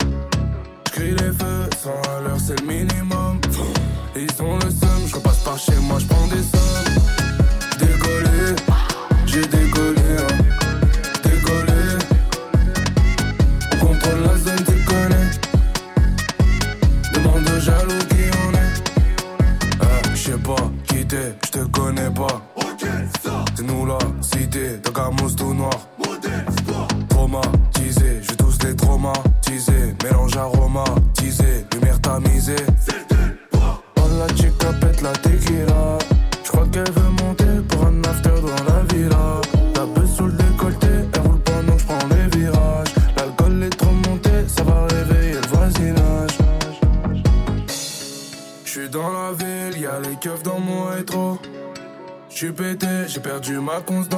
J'cris les feux, 100 à l'heure c'est le minimum. Ils ont le seum, j'repasse par chez moi, j'prends des sommes. Décollé, j'ai décollé. Hein. You're my considéré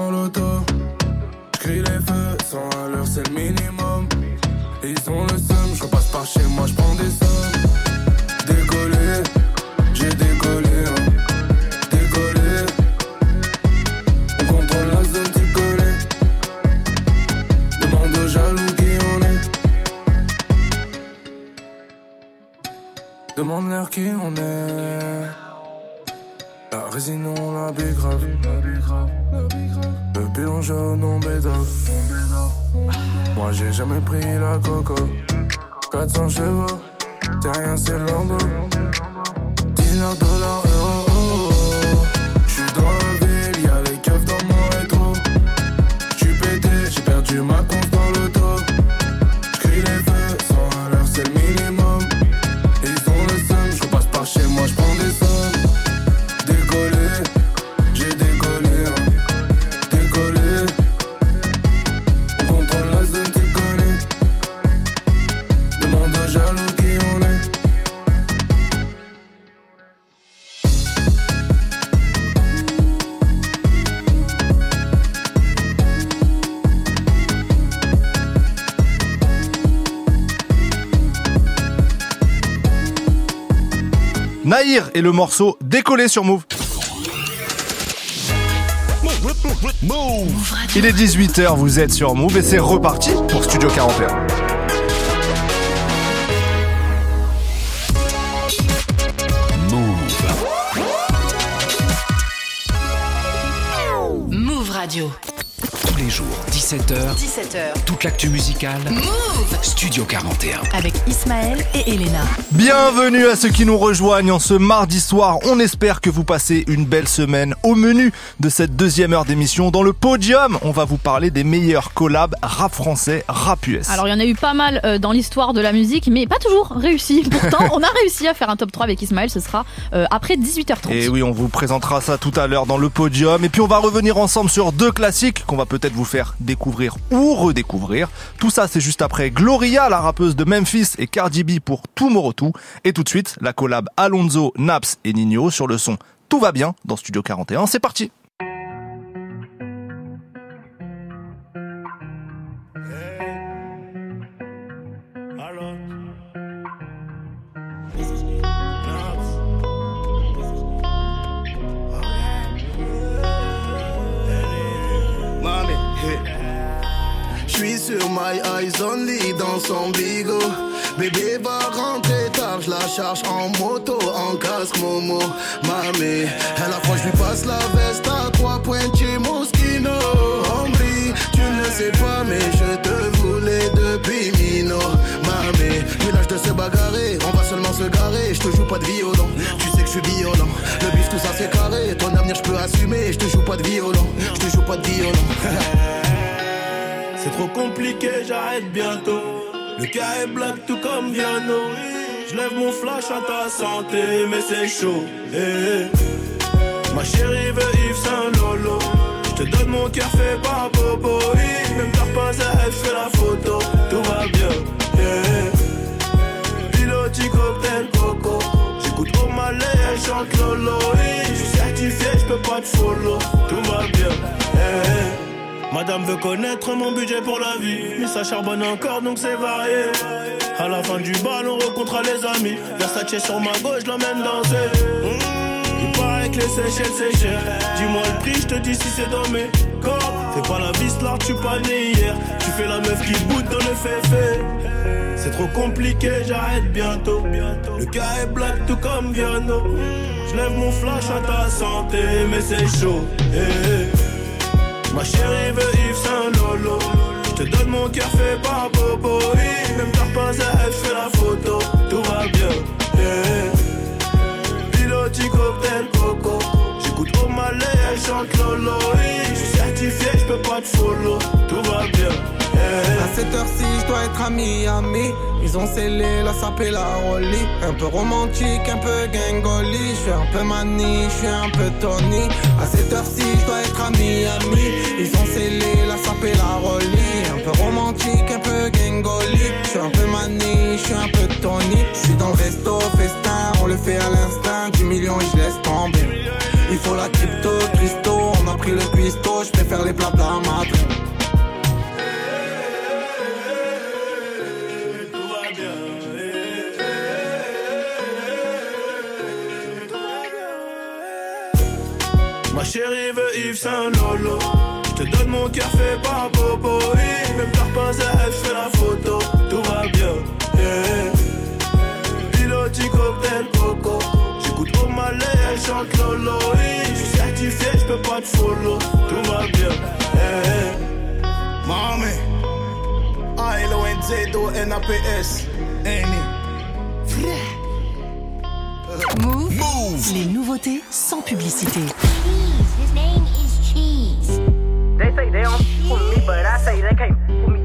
dancing on the Et le morceau Décollé sur Move. Il est 18h, vous êtes sur Move et c'est reparti pour Studio 41. Move Radio. Les jours, 17h, 17h. toute l'actu musicale. Move Studio 41. avec Ismaël et Elena. Bienvenue à ceux qui nous rejoignent en ce mardi soir. On espère que vous passez une belle semaine. Au menu de cette deuxième heure d'émission, dans le podium, on va vous parler des meilleurs collabs rap français, rap US. Alors il y en a eu pas mal euh, dans l'histoire de la musique, mais pas toujours réussi. Pourtant, on a réussi à faire un top 3 avec Ismaël, ce sera euh, après 18h30. Et oui, on vous présentera ça tout à l'heure dans le podium. Et puis on va revenir ensemble sur deux classiques qu'on va peut-être vous faire découvrir ou redécouvrir. Tout ça, c'est juste après Gloria, la rappeuse de Memphis, et Cardi B pour Tomorrow Et tout de suite, la collab Alonso, Naps et Nino sur le son Tout va bien dans Studio 41. C'est parti. Sur my eyes only dans son bigot. Bébé va rentrer tard, je la charge en moto, en casque Momo. Mamé, à la fois je lui passe la veste à trois points chez Moschino. Hombre, tu ne sais pas, mais je te voulais depuis Mino. Mamé, plus l'âge de se bagarrer, on va seulement se garer. Je te joue pas de violon, tu sais que je suis violent. Le bif, tout ça c'est carré, ton avenir je peux assumer. Je te joue pas de violon, je te joue pas de violon. C'est trop compliqué, j'arrête bientôt. Le cas est black tout comme Viano. Je lève mon flash à ta santé, mais c'est chaud. eh, eh. Ma chérie veut Yves Saint Lolo. Je te donne mon cœur fait par Bobo. Même t'as pas à elle fait la photo. Tout va bien. eh, eh. Piloti cocktail coco. J'écoute au malais, elle chante Lolo. Je suis certifié, je peux pas te follow. Tout va bien. Eh, eh. Madame veut connaître mon budget pour la vie. Mais ça charbonne encore donc c'est varié. À la fin du bal, on rencontre les amis. Versace sur ma gauche, l'emmène danser. Mmh, il paraît que les Seychelles c'est cher. Dis-moi le prix, je te dis si c'est dans mes corps. Fais pas la vis là, tu pas né hier. Tu fais la meuf qui boude dans le féfé. C'est trop compliqué, j'arrête bientôt. Le cas est black tout comme Viano. Je lève mon flash à ta santé, mais c'est chaud. eh, eh. Ma chérie veut Yves Saint Lolo. Je te donne mon cœur fait par Bobo. Même t'as pas à elle fait la photo. Tout va bien. eh. Piloti cocktail coco. J'écoute au malais, elle chante Lolo. Oui, Je suis certifié, je peux pas te follow. Tout va bien. À cette heure-ci, je dois être à Miami. Ils ont scellé la sape et la rollie. Un peu romantique, un peu gangoli. Je suis un peu mani, je suis un peu Tony. À cette heure-ci, je dois être à Miami. Ils ont scellé la sape la rollie. Un peu romantique, un peu gangoli. Je suis un peu mani, je suis un peu Tony. Je suis dans le resto, festin, on le fait à l'instinct. 10 millions et je laisse tomber. Il faut la crypto, Christo. On a pris le cuistot, je préfère les plats de chérie veut Yves Saint Lolo. Je te donne mon cœur fait par Bobo. Oui, Même t'as pas à elle fait la photo. Tout va bien. eh. Piloti cocktail coco. J'écoute au malais, elle chante Lolo. Oui, Je suis certifié, je peux pas te follow. Tout va bien. eh. Mami, A-L-O-N-Z-O-N-A-P-S. Annie. Move. Les nouveautés sans publicité. They don't f with me, but I say they can't f with me.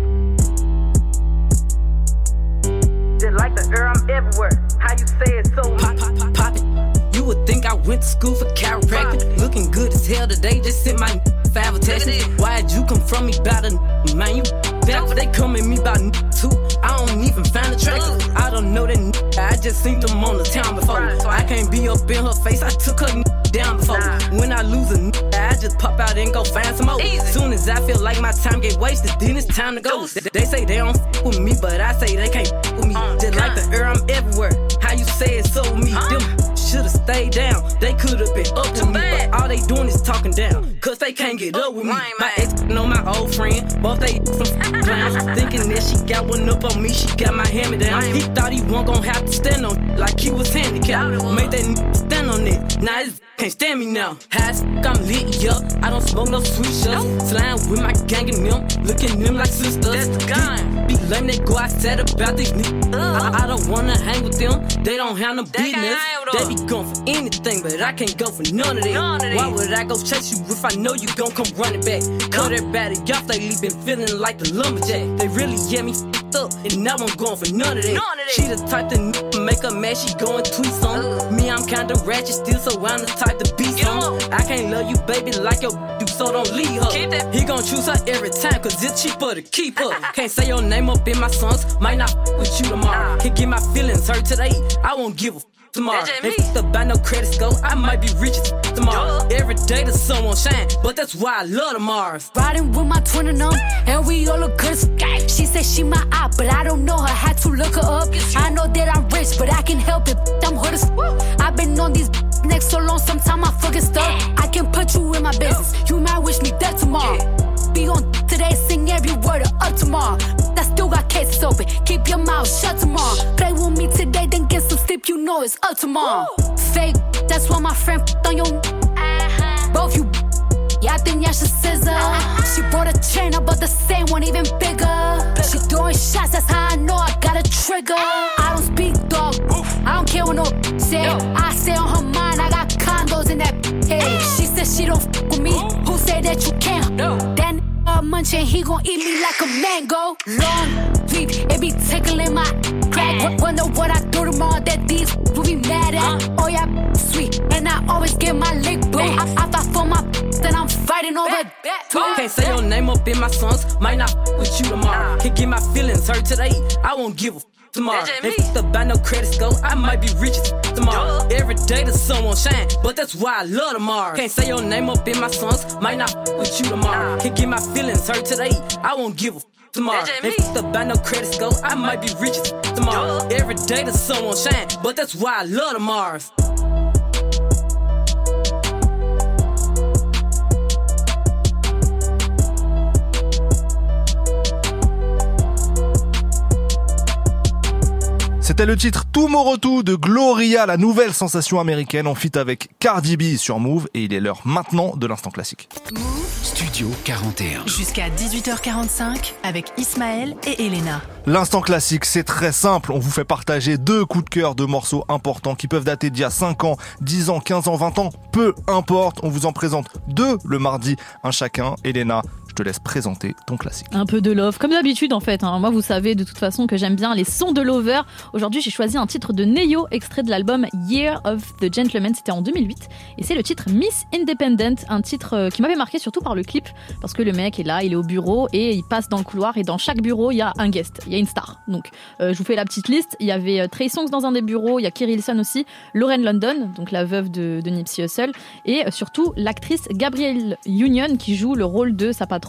Just like the air, I'm everywhere. How you say it so Pop, pop, pop, pop it. You would think I went to school for chiropractic. Looking good as hell today, just sent my five text. Why'd you come from me about a man? You back, they come at me about too. I don't even find attractive. I don't know that I just seen them on the town before. I can't be up in her face, I took her down before. When I lose a I just pop out and go find some more. Soon as I feel like my time get wasted, then it's time to go. They- They say they don't f with me, but I say they can't f with me. Uh, just like the air, I'm everywhere. How you say it so me? Them should've stayed down. They could've been up to me, but all they doing is talking down. Cause they can't get up with me. My ex know my old friend, both they some clowns. Thinking that she got one up on me, she got my hand me down. He thought he wasn't gonna have to stand on like he was handicapped. Made that stand on it. Now this can't stand me now. High as I'm lit, yeah. I don't smoke no sweet shots. Slime with my gang and them, looking them like sisters. That's the gun. Be lame, they go outside about these niggas. I, I don't wanna hang with them. They don't have no business. They be going for anything, but I can't go for none of that. Why would I go chase you if I know you gon' come running back? Cut everybody off lately, been feeling like the lumberjack. They really get me f***ed up, and now I'm going for none of that. She the type to n- make her mad, she go and tweet some. Uh. Me, I'm kinda ratchet still, so I'm the type to be some. I can't love you, baby, like your do, so don't leave her. He gon' choose her every time, cause it's cheaper to keep her. Can't say your name up in my songs, might not f- with you tomorrow. Can't get my feelings hurt today, I won't give a f- tomorrow. If it's about no credit score, I might be rich as f- tomorrow. Every day the sun won't shine, but that's why I love the Mars. Riding with my twin and them, and we all look good as f- She said she my eye, but I don't know her. Had to look her up. I know that I'm rich, but I can help it. I'm hood as I've been on these next so long, sometimes I fucking stuck. I can put you in my business. You might wish me dead tomorrow. Be on today, sing every word of up tomorrow. I still got cases Keep your mouth shut tomorrow. Play with me today, then get some sleep. You know it's up tomorrow. Fake, that's why my friend f- on your. Both you. Yeah, I think y'all should scissor. She bought a chain, I bought the same one, even bigger. She throwing shots, that's how I know I got a trigger. I don't speak dog. I don't care what no say. I say on her mind, I got condos in that head. She said she don't f with me. Who say that you can't? That n- munching, he gon' eat me like a mango. Long leaf, it be tickling my crack. W- Wonder what I do tomorrow that these will be mad at. Oh yeah, sweet, and I always get my lick blue. I, I fight for my then I'm fighting over two. Can't say your name up in my songs, might not with you tomorrow. Can't get my feelings hurt today, I won't give a f- tomorrow. If it's about no credit score, I might be rich as tomorrow. Every day the sun won't shine, but that's why I love the Mars. Can't say your name up in my songs, might not f- with you tomorrow. Can't get my feelings hurt today, I won't give a f- tomorrow. If it's about no credit score, I might be rich as tomorrow. Every day the sun won't shine, but that's why I love the C'était le titre Tomorrow de Gloria, la nouvelle sensation américaine en fit avec Cardi B sur Move et il est l'heure maintenant de l'instant classique. Studio 41. Jusqu'à 18h45 avec Ismaël et Elena. L'instant classique, c'est très simple. On vous fait partager deux coups de cœur de morceaux importants qui peuvent dater d'il y a 5 ans, 10 ans, 15 ans, 20 ans. Peu importe. On vous en présente deux le mardi, un chacun. Elena, te laisse présenter ton classique. Un peu de love, comme d'habitude en fait. hein. Moi, vous savez de toute façon que j'aime bien les sons de Lover. Aujourd'hui, j'ai choisi un titre de Neyo, extrait de l'album Year of the Gentleman. C'était en 2008. Et c'est le titre Miss Independent, un titre euh, qui m'avait marqué surtout par le clip. Parce que le mec est là, il est au bureau et il passe dans le couloir. Et dans chaque bureau, il y a un guest, il y a une star. Donc, euh, je vous fais la petite liste. Il y avait euh, Trey Songz dans un des bureaux, il y a Kerry Hilson aussi, Lauren London, donc la veuve de, de Nipsey Hussle. Et surtout, l'actrice Gabrielle Union qui joue le rôle de sa patronne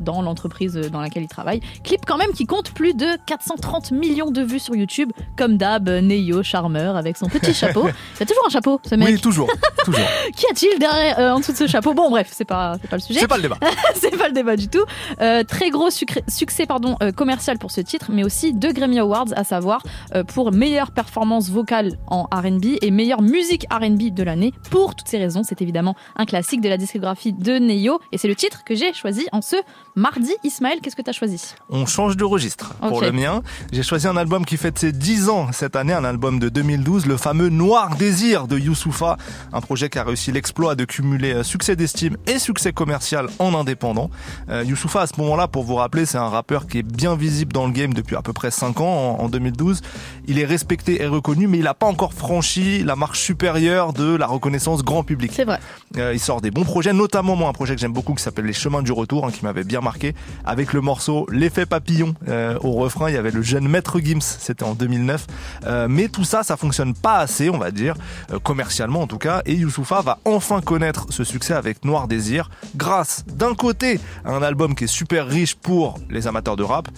dans l'entreprise dans laquelle il travaille. Clip quand même qui compte plus de 430 millions de vues sur YouTube, comme d'hab, Neyo, charmeur, avec son petit chapeau. Il a toujours un chapeau, ce mec. Oui, toujours, toujours. Qu'y a-t-il derrière, euh, en dessous de ce chapeau? Bon, bref, c'est pas, c'est pas le sujet. C'est pas le débat. c'est pas le débat du tout. Euh, très gros sucré- succès pardon, euh, commercial pour ce titre, mais aussi deux Grammy Awards, à savoir pour meilleure performance vocale en RB et meilleure musique RB de l'année. Pour toutes ces raisons, c'est évidemment un classique de la discographie de Neyo, et c'est le titre que j'ai choisi en ce mardi. Ismaël, qu'est-ce que tu as choisi? On change de registre pour le mien. J'ai choisi un album qui fête ses 10 ans cette année, un album de 2012, le fameux Noir Désir de Youssoufa, un projet qui a réussi l'exploit de cumuler euh, succès d'estime et succès commercial en indépendant. Euh, Youssoufa, à ce moment-là, pour vous rappeler, c'est un rappeur qui est bien visible dans le game depuis à peu près 5 ans, en, en 2012. Il est respecté et reconnu, mais il n'a pas encore franchi la marche supérieure de la reconnaissance grand public. C'est vrai. Euh, il sort des bons projets, notamment moi un projet que j'aime beaucoup qui s'appelle Les Chemins du Retour, hein, qui m'avait bien marqué avec le morceau L'effet papillon euh, au refrain. Il y avait le jeune Maître Gims, c'était en 2009. Euh, mais tout ça, ça fonctionne pas assez, on va dire, commercialement en tout cas. Et Youssoufa va enfin connaître ce succès avec Noir Désir grâce d'un côté à un album qui est super riche pour les amateurs de rap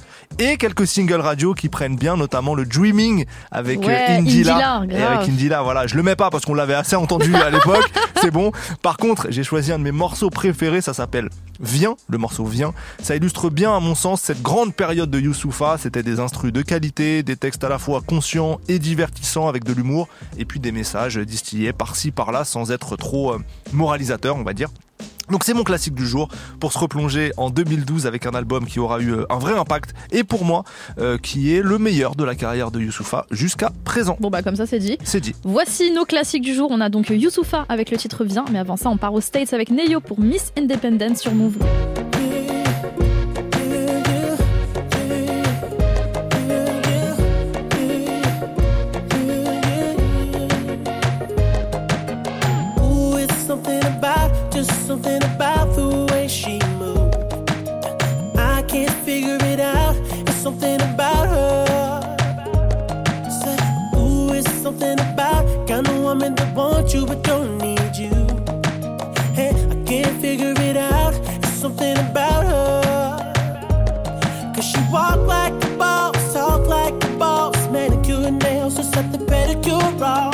et quelques singles radio qui prennent bien, notamment le Dreaming avec Ouais, euh, Indila. Indila, et avec. Indila, voilà, je le mets pas parce qu'on l'avait assez entendu à l'époque, c'est bon. Par contre, j'ai choisi un de mes morceaux préférés, ça s'appelle Viens, le morceau Viens. Ça illustre bien, à mon sens, cette grande période de Youssoufa. C'était des instrus de qualité, des textes à la fois conscients et divertissants avec de l'humour, et puis des messages distillés par-ci, par-là, sans être trop euh, moralisateurs, on va dire. Donc c'est mon classique du jour pour se replonger en 2012 avec un album qui aura eu euh, un vrai impact et pour moi euh, qui est le meilleur de la carrière de Youssoufa jusqu'à présent. Bon bah comme ça c'est dit. C'est dit. Voici nos classiques du jour. On a donc Youssoufa avec le titre Viens, mais avant ça on part aux States avec Neyo pour Miss Independence sur Move. Ooh, it's something about, just something about the way she moves. I can't figure it out. It's something about her. Say, ooh, it's something about kind of woman that wants you but don't need you. Hey, I can't figure it out. It's something about her. Cause she walk like a boss, talk like a boss, manicure nails, set the pedicure off.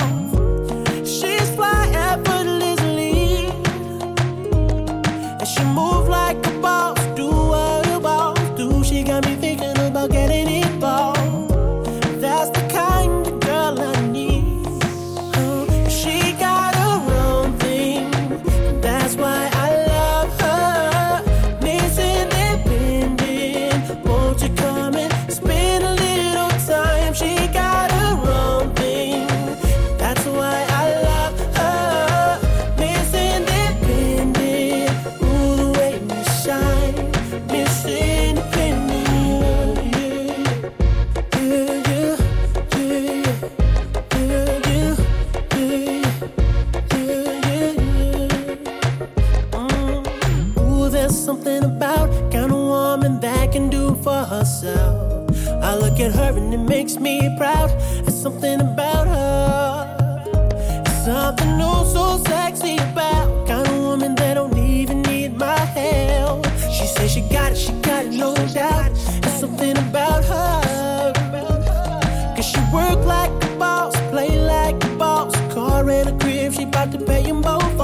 Makes me proud. There's something about her. Something oh so sexy about kind of woman that don't even need my help. She says she got it, she got it, no doubt. There's something about her. Cause she work like a boss, play like a boss. Car and a crib, she bout to pay them both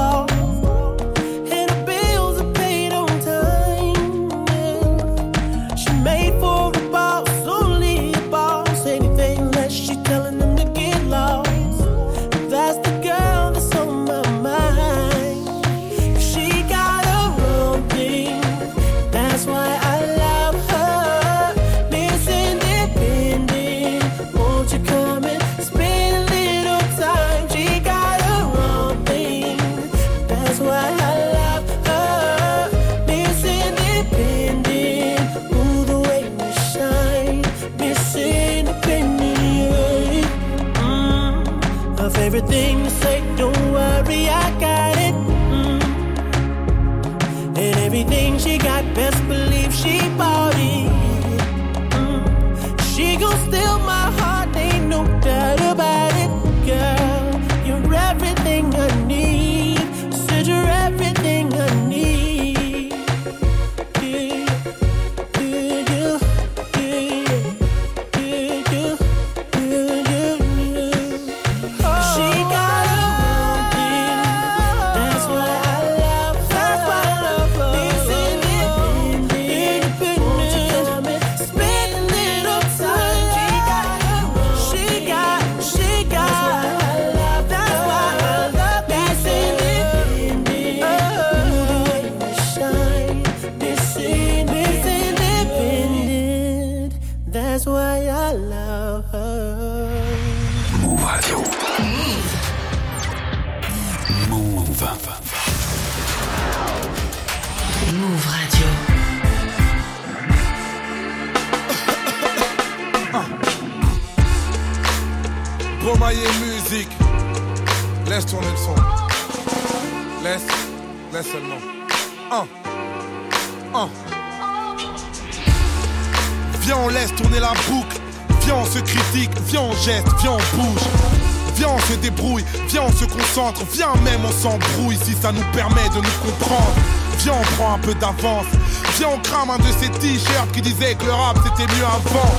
qui disaient que le rap c'était mieux avant.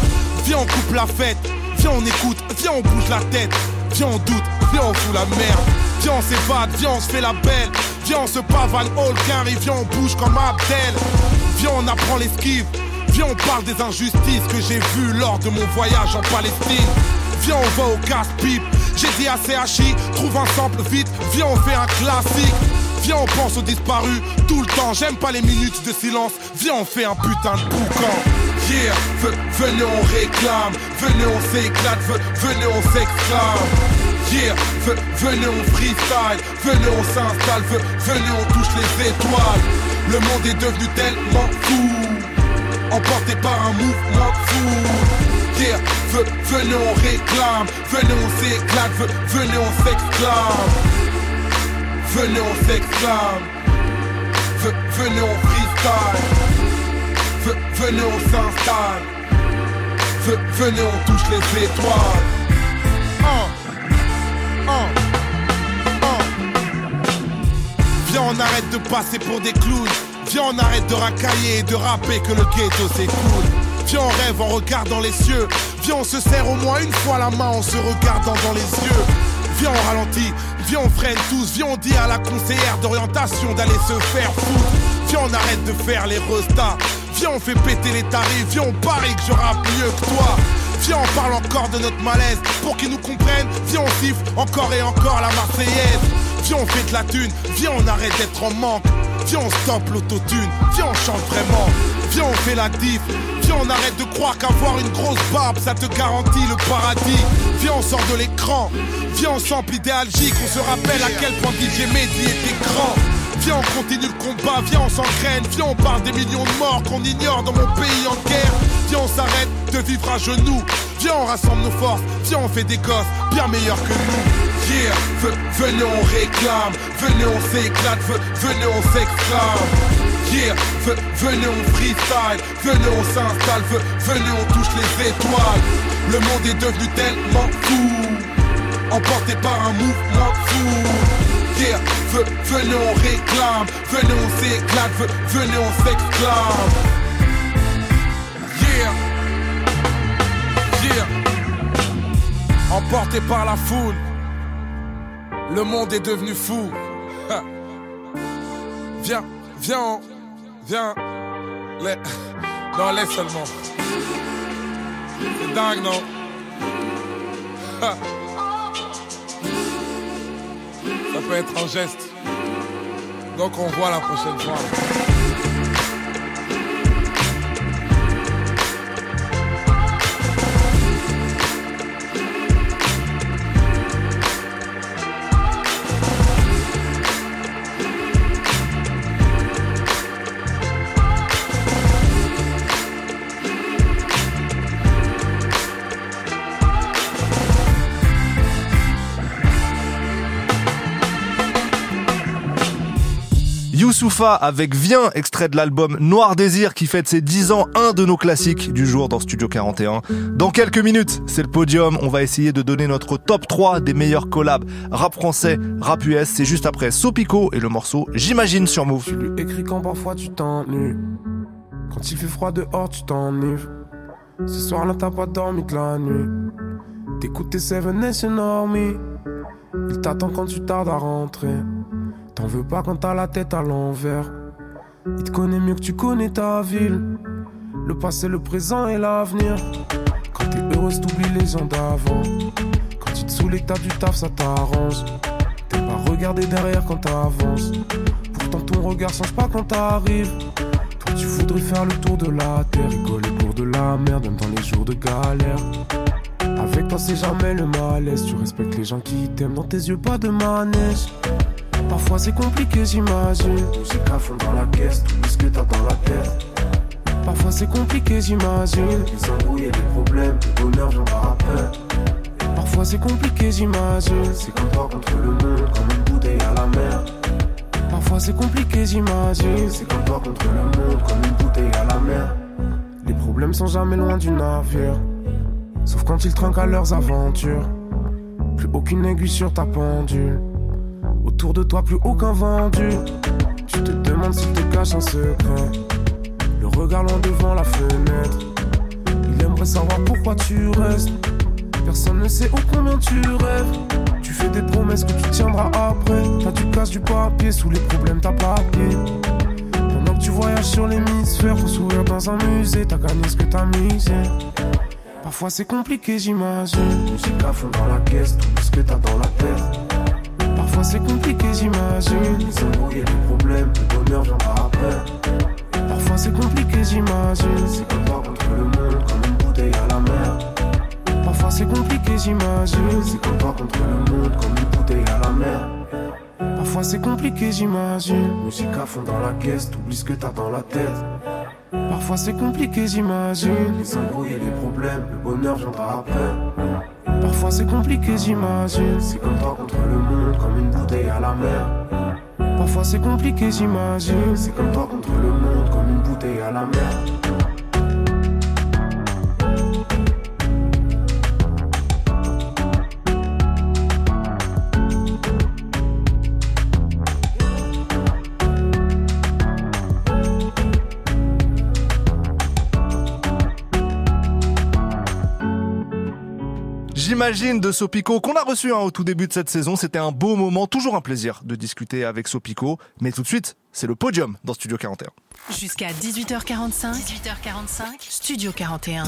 Viens, on coupe la fête. Viens, on écoute. Viens, on bouge la tête. Viens, on doute. Viens, on fout la merde. Viens, on s'évade. Viens, on se fait la belle. Viens, on se pavane all carry. Viens, on bouge comme Abdel. Viens, on apprend l'esquive. Viens, on parle des injustices que j'ai vues lors de mon voyage en Palestine. Viens, on va au casse-pipe. J'ai dit à CHI, trouve un sample vite. Viens, on fait un classique. Viens, on pense aux disparus tout le temps. J'aime pas les minutes de silence. Viens, on fait un putain de boucan. Yeah, ve- venez, on réclame. Venez, on s'éclate. ve- Venez, on s'exclame. Yeah, ve- venez, on freestyle. Venez, on s'installe. ve- Venez, on touche les étoiles. Le monde est devenu tellement fou. Emporté par un mouvement fou. Yeah, ve- venez, on réclame. Venez, on s'éclate. ve- Venez, on s'exclame. Venez, on s'exclame. Ve- Venez, on freestyle. Ve- Venez, on s'installe. Ve- Venez, on touche les étoiles. Viens, on arrête de passer pour des clowns. Viens, on arrête de racailler et de rapper que le ghetto s'écoule. Viens, on rêve en regardant les cieux. Viens, on se serre au moins une fois la main en se regardant dans les yeux. Viens, on ralentit. Viens, on freine tous. Viens, on dit à la conseillère d'orientation d'aller se faire foutre. Viens, on arrête de faire les restats. Viens, on fait péter les tarifs. Viens, on parie que je mieux que toi. Viens, on parle encore de notre malaise pour qu'ils nous comprennent. Viens, on siffle encore et encore la Marseillaise. Viens, on fait de la thune. Viens, on arrête d'être en manque. Viens, on stoppe l'autotune. Viens, on chante vraiment. Viens, on fait la diff. Viens, on arrête de croire qu'avoir une grosse barbe, ça te garantit le paradis. Viens, on sort de l'écran. Viens, on sample idéalgique. On se rappelle à quel point DJ Mehdi était grand. Viens, on continue le combat, viens, on s'engraine, viens, on parle des millions de morts qu'on ignore dans mon pays en guerre. Viens, on s'arrête de vivre à genoux. Viens, on rassemble nos forces, viens, on fait des gosses bien meilleurs que nous. Yeah, ve- venez, on réclame, venez, on s'éclate, ve- venez, on s'exclame. Yeah, ve- venez, on freestyle, venez, on s'installe, ve- venez, on touche les étoiles. Le monde est devenu tellement fou, emporté par un mouvement fou. Yeah, ve- venez on réclame, venez on s'éclate, ve- venez on s'exclame. Emporté par la foule, le monde est devenu fou. Viens, viens, viens. Non, laisse seulement. C'est dingue, non? Ça peut être un geste. Donc on voit la prochaine fois. Youssoufa avec Viens, extrait de l'album Noir Désir qui fête ses 10 ans, un de nos classiques du jour dans Studio 41. Dans quelques minutes, c'est le podium, on va essayer de donner notre top 3 des meilleurs collabs rap français, rap US, c'est juste après Sopico et le morceau J'imagine sur Move. Tu lui écris quand parfois tu t'ennuies. Quand il fait froid dehors, tu t'enivres. Ce soir-là, t'as pas dormi de la nuit. T'écoutes tes Seven Nation Army. Il t'attend quand tu tardes à rentrer. T'en veux pas quand t'as la tête à l'envers. Il te connaît mieux que tu connais ta ville. Le passé, le présent et l'avenir. Quand t'es heureuse, t'oublies les gens d'avant. Quand tu te saoules et t'as du taf, ça t'arrange. T'aimes pas regarder derrière quand t'avances. Pourtant ton regard change pas quand t'arrives. Toi tu voudrais faire le tour de la terre, rigoler pour de la merde, même dans les jours de galère. Avec toi c'est jamais le malaise, tu respectes les gens qui t'aiment, dans tes yeux pas de manège. Parfois c'est compliqué j'imagine, musique à fond dans la caisse, tout ce que t'as dans la tête. Parfois c'est compliqué j'imagine, les embrouilles et les problèmes, le bonheur viendra après. Parfois c'est compliqué j'imagine, c'est comme toi contre le monde, comme une bouteille à la mer. Parfois Parfois c'est compliqué, j'imagine. C'est comme toi contre le monde, comme une bouteille à la mer. Les problèmes sont jamais loin du navire. Sauf quand ils trinquent à leurs aventures. Plus aucune aiguille sur ta pendule. Autour de toi, plus aucun vendu. Tu te demandes s'il te cache un secret. Le regard loin devant la fenêtre. Il aimerait savoir pourquoi tu restes. Personne ne sait ô combien tu rêves. Tu fais des promesses que tu tiendras après. T'as du casse du papier, sous les problèmes t'as papier. Pendant que tu voyages sur l'hémisphère, faut sourire dans un musée. T'as gagné ce que t'as misé. Parfois c'est compliqué, j'imagine. Musique à fond dans la caisse, tout ce que t'as dans la tête. Parfois c'est compliqué, j'imagine. Les embrouilles et les problèmes, le bonheur viendra après. Parfois c'est compliqué, j'imagine. C'est comme toi contre le monde, comme une bouteille à la mer. Parfois c'est compliqué, j'imagine. C'est comme toi contre le monde, comme une bouteille à la mer. Parfois c'est compliqué, j'imagine. Musique à fond dans la caisse, t'oublies ce que t'as dans la tête. Parfois c'est compliqué, j'imagine. Les embrouilles et les problèmes, le bonheur viendra après. Parfois c'est compliqué, j'imagine. C'est comme toi contre le monde, comme une bouteille à la mer. Parfois c'est compliqué, j'imagine. C'est comme toi contre le monde, comme une bouteille à la mer. J'imagine de Sopico qu'on a reçu hein, au tout début de cette saison. C'était un beau moment, toujours un plaisir de discuter avec Sopico. Mais tout de suite, c'est le podium dans Studio 41. Jusqu'à 18h45. 18h45. Studio 41.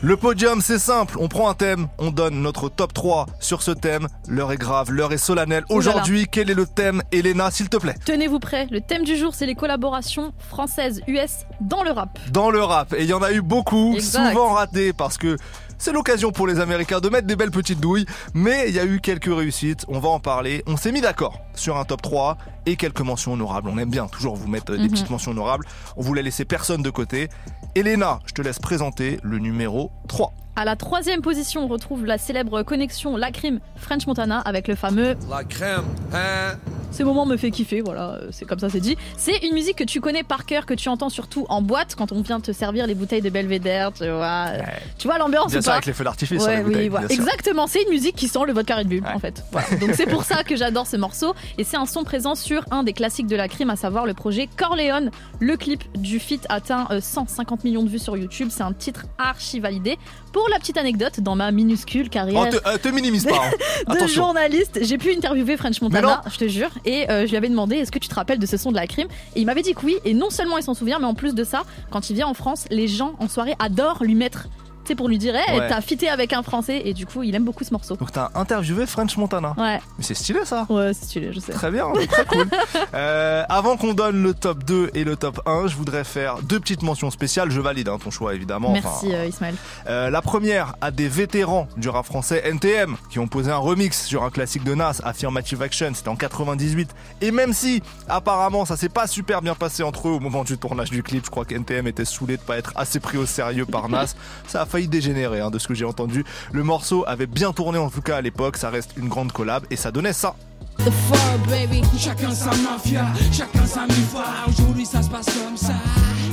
Le podium, c'est simple. On prend un thème, on donne notre top 3 sur ce thème. L'heure est grave, l'heure est solennelle. Aujourd'hui, quel est le thème Elena, s'il te plaît Tenez-vous prêts, le thème du jour c'est les collaborations françaises-US dans le rap. Dans le rap, et il y en a eu beaucoup, Exact. souvent ratés parce que c'est l'occasion pour les Américains de mettre des belles petites douilles, mais il y a eu quelques réussites, on va en parler. On s'est mis d'accord sur un top 3 et quelques mentions honorables. On aime bien toujours vous mettre des Mhm. petites mentions honorables. On voulait laisser personne de côté. Elena, je te laisse présenter le numéro 3. À la troisième position, on retrouve la célèbre connexion Lacrim French Montana avec le fameux La crème, hein Ce moment me fait kiffer, voilà, euh, c'est comme ça c'est dit. C'est une musique que tu connais par cœur, que tu entends surtout en boîte quand on vient te servir les bouteilles de Belvédère, tu vois. euh, Tu vois l'ambiance Bien ou pas avec les feux d'artifice Ouais, oui, voilà. sûr. Exactement, c'est une musique qui sent le vodka Red Bull en fait. Voilà. Donc c'est pour ça que j'adore ce morceau et c'est un son présent sur un des classiques de la crime, à savoir le projet Corleone. Le clip du feat atteint euh, 150 millions de vues sur YouTube. C'est un titre archi validé. Pour la petite anecdote, dans ma minuscule carrière Oh, te, euh, te minimise pas. hein. de journaliste. J'ai pu interviewer French Montana, je te jure, et euh, je lui avais demandé est-ce que tu te rappelles de ce son de la crime? Et il m'avait dit que oui, et non seulement il s'en souvient, mais en plus de ça, quand il vient en France, les gens en soirée adorent lui mettre, sais, pour lui dire, hey, Ouais. t'as fité avec un Français, et du coup, il aime beaucoup ce morceau. Donc t'as interviewé French Montana. Ouais. Mais c'est stylé ça. Ouais, c'est stylé, je sais. Très bien, très cool. Euh, avant qu'on donne le top 2 et le top 1, je voudrais faire deux petites mentions spéciales. Je valide hein, ton choix évidemment. Enfin, Merci euh, Ismaël. euh, la première à des vétérans du rap français NTM qui ont posé un remix sur un classique de Nas, Affirmative Action, c'était en 98. Et même si apparemment ça s'est pas super bien passé entre eux au moment du tournage du clip, je crois que NTM était saoulé de pas être assez pris au sérieux par Nas, ça a failli dégénérer hein, de ce que j'ai entendu. Le morceau avait bien tourné en tout cas à l'époque, ça reste une grande collab et ça donnait ça. The fur, baby. Chacun sa mafia, chacun sa mifa. Aujourd'hui, ça se passe comme ça.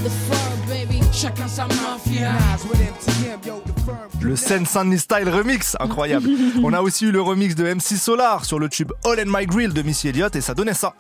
The fur, baby. Chacun sa mafia. Le Sen Sunny Style remix, incroyable. On a aussi eu le remix de MC Solar sur le tube All in My Grill de Missy Elliott et ça donnait ça.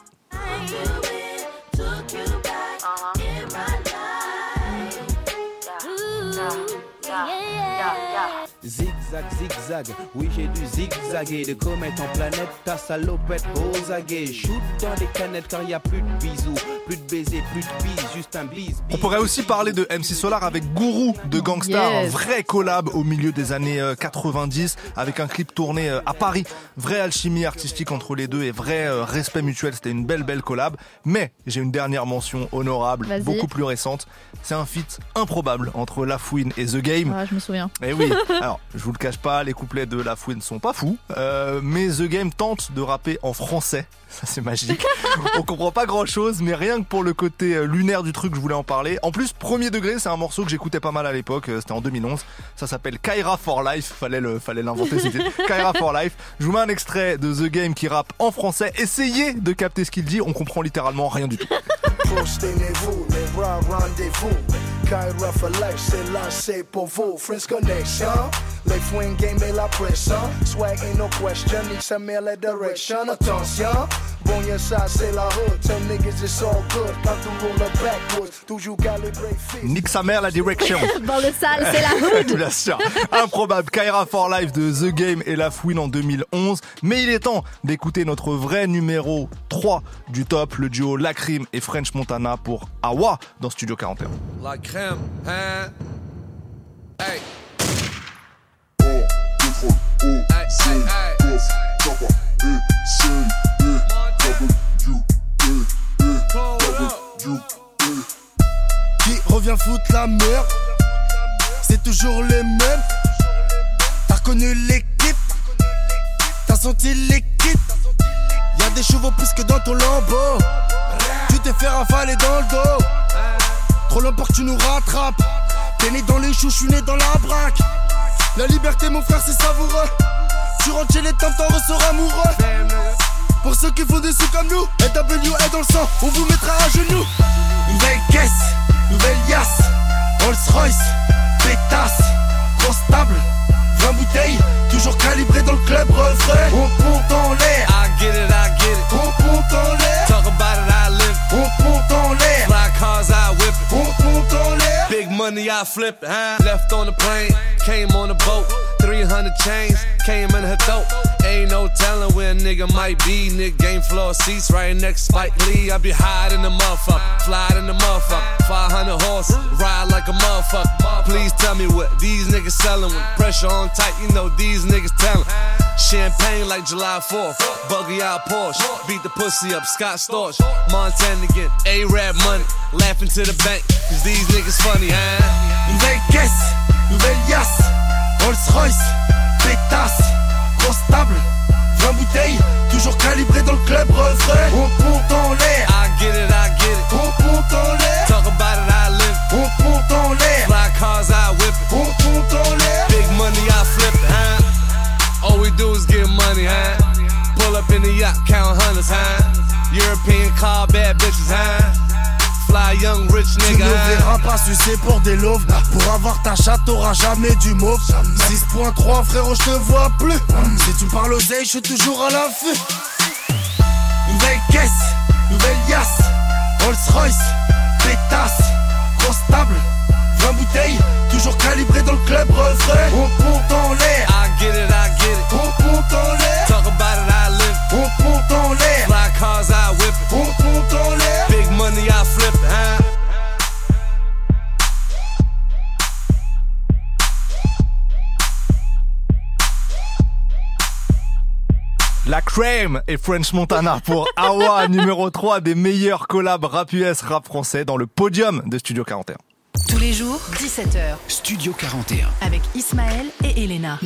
Zigzag, zigzag, oui j'ai dû zigzaguer De comète en planète, ta salopette aux aguets Shoot dans les canettes car y a plus de bisous Plus de baisers, plus de bises, juste un bise On pourrait aussi parler de MC Solar avec Guru de Gangstar, Yes. un vrai collab au milieu des années euh, 90 avec un clip tourné euh, à Paris. Vraie alchimie artistique entre les deux et vrai euh, respect mutuel. C'était une belle belle collab. Mais j'ai une dernière mention honorable, beaucoup plus récente. C'est un feat improbable entre La Fouine et The Game. Ouais, je me souviens. Eh oui. Alors, je vous le cache pas, les couplets de La Fouine ne sont pas fous, euh, mais The Game tente de rapper en français. Ça c'est magique. On comprend pas grand chose, mais rien que pour le côté euh, lunaire du truc, je voulais en parler. En plus, premier degré, c'est un morceau que j'écoutais pas mal à l'époque. euh, C'était en 2011. Ça s'appelle Kaira for Life. Fallait le, fallait l'inventer. titre. Kaira for Life. Je vous mets un extrait de The Game qui rappe en français. Essayez de capter ce qu'il dit. On comprend littéralement rien du tout. Prostez-vous, les bras rendez-vous. Kyra for life, c'est là, c'est pour vous. Friends connection, les fouines game et la pression. Swag ain't no question, nique sa mère la direction. Attention, bon y'a ça, c'est la hood. Tell niggas it's all good. Quand on roule backwards, toujours calibré. Nique sa mère la direction. Dans le sale, c'est la hood. Bien sûr. Improbable. Kaira for Life de The Game et La Fouine en 2011. Mais il est temps d'écouter notre vrai numéro 3 du top, le duo Lacrim et French Montana pour Awa dans Studio 41. La crème, hein? Qui revient foutre la merde C'est toujours les mêmes T'as reconnu l'équipe T'as senti l'équipe. Y'a des chevaux plus que dans ton lambeau. Tu t'es fait rafaler dans le dos Pour que tu nous rattrapes. T'es né dans les choux, je suis né dans la braque. La liberté mon frère c'est savoureux. Tu rentres chez les temps, t'en ressors amoureux. Pour ceux qui font des sous comme nous NW est dans le sang, on vous mettra à genoux. Nouvelle caisse, nouvelle yasse Rolls Royce, pétasse Grosse table, 20 bouteilles Toujours calibré dans le club refrain. On monte en l'air. I get it, I get it. On monte en l'air. Talk about it, I live. On monte en l'air Big money, I flip it. Huh? Left on the plane, came on the boat. 300 chains came in her throat. Ain't no telling where a nigga might be. Nigga game floor seats right next Spike Lee. I be high in the motherfucker, fly in the motherfucker. 500 horses, ride like a motherfucker. Please tell me what these niggas selling with pressure on tight. You know these niggas telling. Champagne like July 4th. Buggy out Porsche. Beat the pussy up, Scott Storch. Montana again. A-Rap money. Laughing to the bank. Cause these niggas funny, huh? Nouvelle yasse Rolls Royce, pétasse Grosse table, 20 bouteilles Toujours calibré dans le club refrain On monte en l'air I get it, I get it. On monte en l'air Talk about it, I live. On monte en l'air Fly cars, I whip it. On monte en l'air Big money, I flip it, huh? All we do is get money, huh? Pull up in the yacht, count hundreds, huh? European car, bad bitches, huh? Fly young rich Tu ne verras pas sucer pour des loaves Pour avoir ta chatte t'auras jamais du mauve. 6.3 frérot je te vois plus. Si tu parles oseille je suis toujours à l'affût. Nouvelle caisse, nouvelle yasse. Rolls Royce, pétasse. Grosse table, 20 bouteilles. Toujours calibré dans le club refrain. On monte en l'air. I get it, I get it. On monte en l'air La Crème et French Montana pour Awa, numéro 3 des meilleurs collabs rap US rap français dans le podium de Studio 41. Tous les jours, 17h, Studio 41. avec Ismaël et Elena.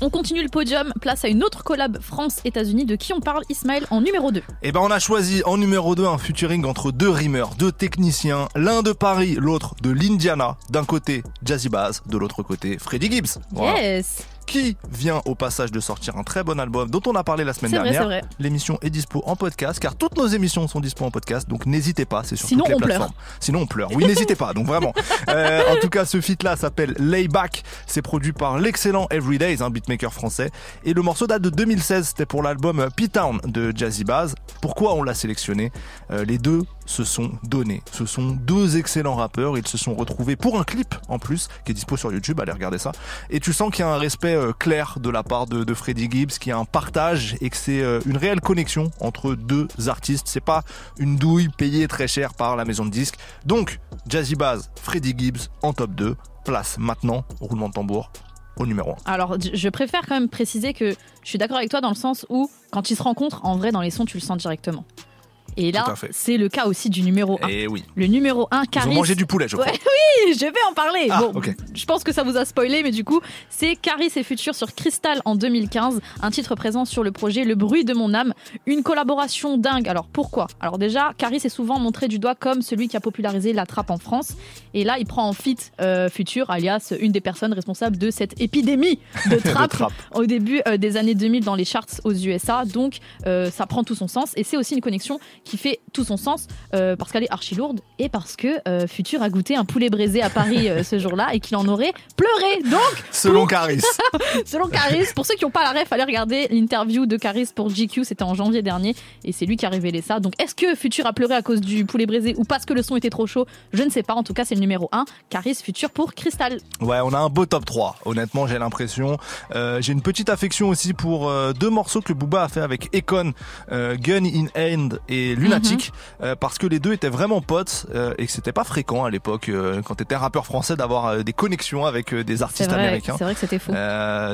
On continue le podium, place à une autre collab France-États-Unis de qui on parle, Ismaël, en numéro 2. Eh ben on a choisi en numéro 2 un featuring entre deux rimeurs, deux techniciens, l'un de Paris, l'autre de l'Indiana. D'un côté Jazzy Bass, de l'autre côté Freddie Gibbs. Voilà. Yes Qui vient au passage de sortir un très bon album dont on a parlé la semaine dernière. L'émission est dispo en podcast car toutes nos émissions sont dispo en podcast donc n'hésitez pas, c'est sur Sinon, toutes les on pleure. plateformes. Sinon on pleure. Oui, n'hésitez pas. Donc vraiment. Euh, en tout cas, ce feat là s'appelle Layback. C'est produit par l'excellent Everydays, un beatmaker français. Et le morceau date de 2016. C'était pour l'album P-Town de Jazzy Bass. Pourquoi on l'a sélectionné? Euh, Les deux se sont donnés. Ce sont deux excellents rappeurs. Ils se sont retrouvés pour un clip en plus qui est dispo sur YouTube. Allez regarder ça. Et tu sens qu'il y a un respect clair de la part de, de Freddie Gibbs, qu'il y a un partage et que c'est euh, une réelle connexion entre deux artistes. C'est pas une douille payée très cher par la maison de disques. Donc, Jazzy Bass, Freddie Gibbs en top 2. Place maintenant, roulement de tambour, au numéro 1. Alors, je préfère quand même préciser que je suis d'accord avec toi dans le sens où, quand ils se rencontrent, en vrai, dans les sons, tu le sens directement. Et là, c'est le cas aussi du numéro 1. Et oui. Le numéro 1, Ils Caris. ont mangé du poulet, je crois. Ouais, oui, je vais en parler. Ah, bon, je pense que ça vous a spoilé, mais du coup, c'est Caris et Futur sur Crystal en 2015, un titre présent sur le projet Le bruit de mon âme, une collaboration dingue. Alors pourquoi? Alors déjà, Caris est souvent montré du doigt comme celui qui a popularisé la trappe en France, et là, il prend en fit euh, Futur, alias une des personnes responsables de cette épidémie de trappe trappe. au début euh, des années 2000 dans les charts aux USA. Donc, euh, ça prend tout son sens. Et c'est aussi une connexion qui fait tout son sens euh, parce qu'elle est archi lourde et parce que euh, Futur a goûté un poulet braisé à Paris euh, ce jour-là et qu'il en aurait pleuré. Donc, Selon Caris. selon Caris, pour ceux qui n'ont pas la ref, allez regarder l'interview de Caris pour GQ. C'était en janvier dernier et c'est lui qui a révélé ça. Donc, est-ce que Futur a pleuré à cause du poulet braisé ou parce que le son était trop chaud? Je ne sais pas. En tout cas, c'est le numéro 1. Caris Futur pour Crystal. Ouais, on a un beau top 3. Honnêtement, j'ai l'impression. Euh, j'ai une petite affection aussi pour deux morceaux que Booba a fait avec Econ, Gun in Hand et Lunatic, euh, parce que les deux étaient vraiment potes euh, et que c'était pas fréquent à l'époque euh, quand t'étais rappeur français d'avoir des connexions avec des artistes vrai, américains. c'est vrai que c'était fou.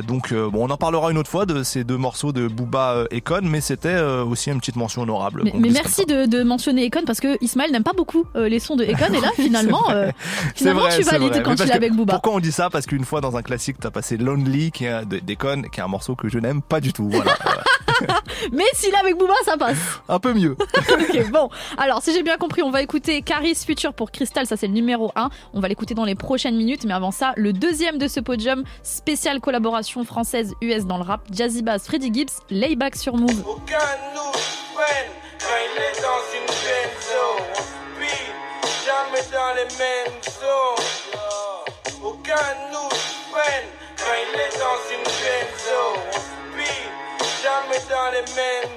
Donc bon, on en parlera une autre fois de ces deux morceaux de Booba euh, Econ, mais c'était aussi une petite mention honorable. Mais, merci de, de mentionner Econ parce que Ismaël n'aime pas beaucoup les sons de Econ et là finalement, finalement vrai, tu valides quand l'es que- avec Booba. Pourquoi on dit ça? Parce qu'une fois dans un classique, t'as passé Lonely, qui est de- d'Econ, qui est un morceau que je n'aime pas du tout. Voilà. Mais s'il est avec Booba, ça passe. un peu mieux. ok, bon. Alors, si j'ai bien compris, on va écouter Caris Future pour Crystal, ça c'est le numéro 1. On va l'écouter dans les prochaines minutes, mais avant ça, le deuxième de ce podium, spéciale collaboration française-US dans le rap, Jazzy Bass, Freddie Gibbs, Layback sur Move. Aucun nous freine quand il est dans une benzo. On speed, jamais dans les mêmes zones. Aucun nous freine jamais dans les mêmes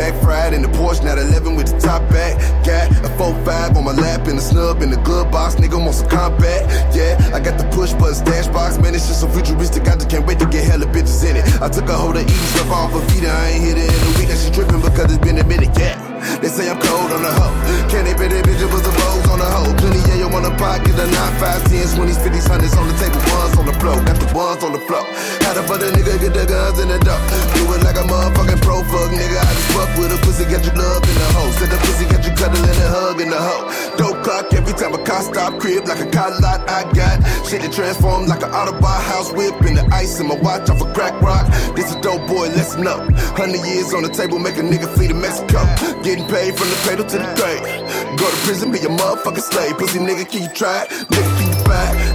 back, fried in the Porsche, not 11 with the top back. Got a 4-5 on my lap and a snub in the glove box. Nigga want some combat. Yeah, I got the push button stash box. Man, it's just so futuristic. I just can't wait to get hella bitches in it. I took a hold of eating stuff off her feet. I ain't hit it in a week. That she tripping because it's been a minute. Yeah, they say I'm cold on the hoe. Can't they bet that bitch it was a rose on the hoe? Plenty yeah, on the pocket. The 9, 5, 10s, 20s, 50s, 100s on the table. Ones on the floor. Got the ones on the floor. The fuck the nigga get the guns in the door? Do it like a motherfucking pro fuck nigga. I just fuck with a pussy, got you love in the hoe. Said the pussy got you cuddling and hugging the hoe. Dope clock every time a car stop crib like a car lot I got. Shit that transformed like an Autobahn house whip in the ice in my watch off a crack rock. This a dope boy, listen up. Hundred years on the table, make a nigga flee to Mexico. Getting paid from the cradle to the grave. Go to prison, be a motherfucking slave. Pussy nigga, can you try? Nigga, can you?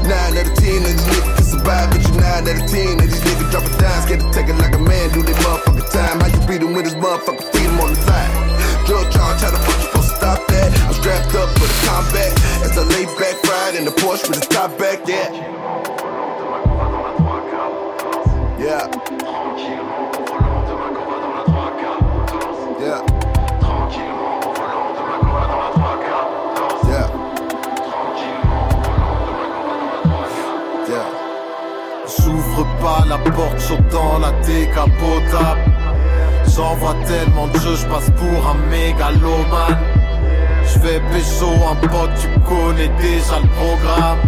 Nine out of ten of these niggas can survive, but you nine out of ten of these niggas drop a dime. Scared to take it like a man, do their motherfucking time. How you beat him with his motherfucking freedom on the line? Drug charge, how the fuck you supposed to stop that? I'm strapped up for the combat. As I lay back, ride in the Porsche with the top back. Yeah. Yeah. Yeah. Pas la porte, dans la décapotable. J'envoie tellement de jeux, je passe pour un mégalomane. Je pécho un pote, tu connais déjà le programme.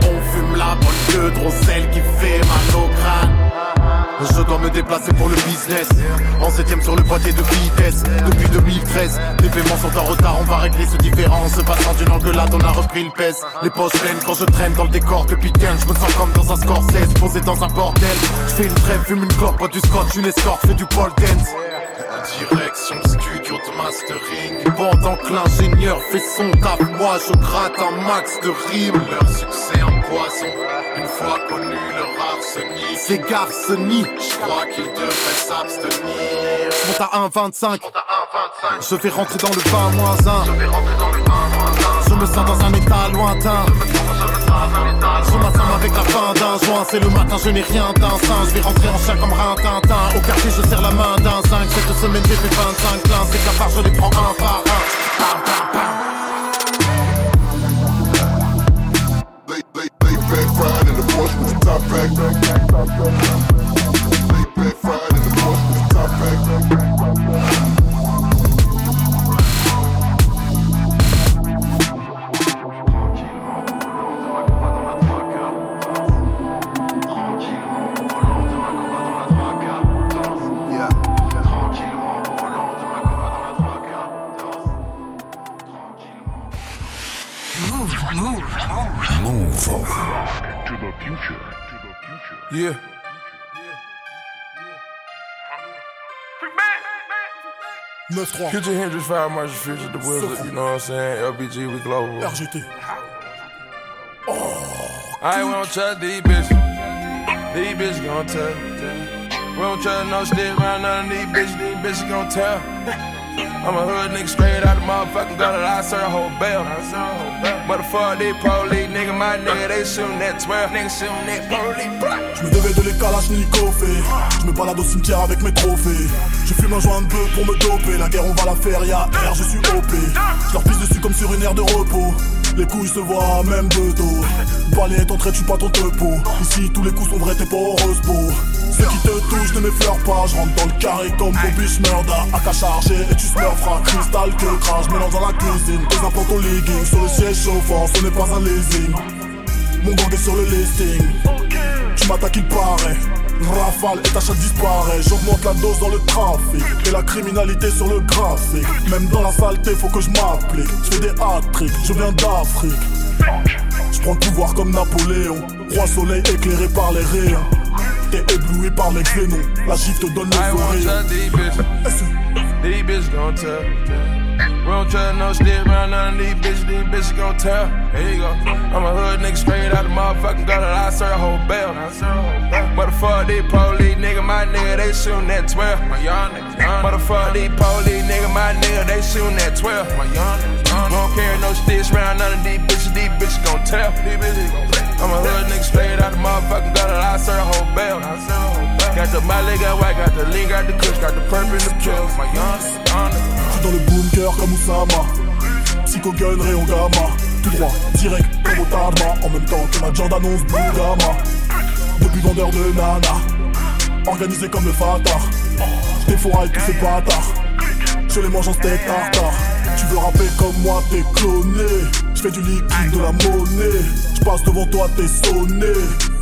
On fume la bonne Roselle qui fait mal au crâne. Je dois me déplacer pour le business. En septième sur le boîtier de vitesse. Depuis 2013 Les paiements sont en retard. On va régler ce différent Se passant d'une engueulade on a repris le pèse. Les poches pleines quand je traîne dans le décor Depuis 15 je me sens comme dans un Scorsese Posé dans un bordel. Je fais une trêve, fume une clope, bois du scotch, une escorte, fais du pole dance. Direction studio de mastering. Pendant que l'ingénieur fait son taf. Moi je gratte un max de rimes. Leur succès un poison Une fois connu C'est Garceny. Je crois qu'ils devraient s'abstenir. Je monte à 1,25 Je vais rentrer dans le 20 moins 1 Je me sens dans un état lointain. Je m'assomme avec la fin d'un joint. C'est le matin je n'ai rien d'un sein. Je vais rentrer en chat comme Rintintin. Au quartier je serre la main d'un 5 Cette semaine j'ai fait 25 pleins Ces cafards je les prends un par un. Pam, top back, Late back, fried back, the back, with back, top rack. Yeah. Get your Hendrix five martial future, the wizard, you know what I'm saying? LBG, we global. RGT. Oh, I ain't won't trust these bitches. These bitches gon' tell. We don't trust no stick around none of these bitches. These bitches gon' tell. I'm a hood nigga straight out the motherfucking gutter. I serve a whole bell. Motherfucker, these police nigga, my nigga, they shootin' that 12. Nigga shootin' that police. Je me devais de les Kalachnikov Je me balade au cimetière avec mes trophées. Je fume un joint de bœuf pour me doper. La guerre on va la faire, y'a R, je suis OP Je leur pisse dessus comme sur une aire de repos. Les couilles se voient même de dos. Balai est entré, tu pas ton tepo Ici tous les coups sont vrais, t'es pas heureuse beau Ceux qui te touchent ne m'effleurent pas Je rentre dans le carré comme Bobby Schmurda AK chargé et tu smurfras Cristal que crash, mélange dans la cuisine Tes implantes au legging sur le siège chauffant Ce n'est pas un leasing Mon gang est sur le listing tu m'attaques, il paraît. Rafale et ta chatte disparaît. J'augmente la dose dans le trafic. Et la criminalité sur le graphique. Même dans la saleté, faut que je m'applique. Je fais des hat-tricks, je viens d'Afrique. Je prends le pouvoir comme Napoléon. Roi soleil éclairé par les rayons. T'es ébloui par les xénons. La gifle te donne I les won't oreilles. trust these bitches. These bitches gon' tell. We don't trust no stick around none of these bitches. These bitches gon' tell. Here you go. I'm a hood nigga straight out the motherfucking gutter. I serve a whole bell. Motherfucker, these police nigga, my nigga, they shootin' that 12. My young nigga. Motherfucker, these police nigga, my nigga, they shootin' that 12. My young nigga. Don't carry no sticks around none of these bitches. These bitches gon' tell. These bitches gon' play. I'm a hood nigga straight out the motherfucking gutter. I serve a whole bell. Got the Miley, got white, got the lean, got the kush, got the purple and the pills. My young nigga. Je suis dans le bunker comme Oussama. Psycho gun, rayon gamma. Tout droit, direct comme au. En même temps que ma Jordan 11 Blue Gamma. Depuis vendeur de nana. Organisé comme le Fatah. Je défouraille tous ces bâtards. Je les mange en steak tartare. Tu veux rapper comme moi, t'es cloné. Je fais du liquide, de la monnaie. Je passe devant toi, t'es sonné.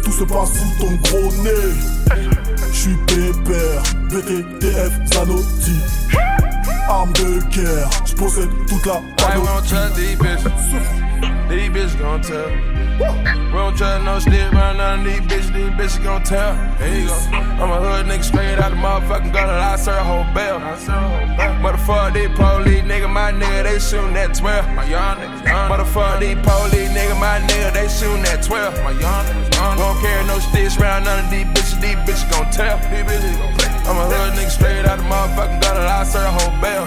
Tout se passe sous ton gros nez. Je suis pépère, VTTF Zanotti. Arme de guerre, je possède toute la I won't trust these bitches. These bitches gon' tell. Don't trust no stick around none of these bitches. These bitches gon' tell. Here you go. I'm a hood nigga straight out the motherfucking gutter. I serve a whole bell. Motherfucker, these police nigga, my nigga, they shootin' that 12. My young nigga. Motherfucker, these police nigga, my nigga, they shootin' that 12. My young nigga. Won't carry no sticks around none of these bitches. These bitches gon' tell. These bitches gon'. I'm a hood nigga straight out the motherfucking gutter. I serve a whole bell.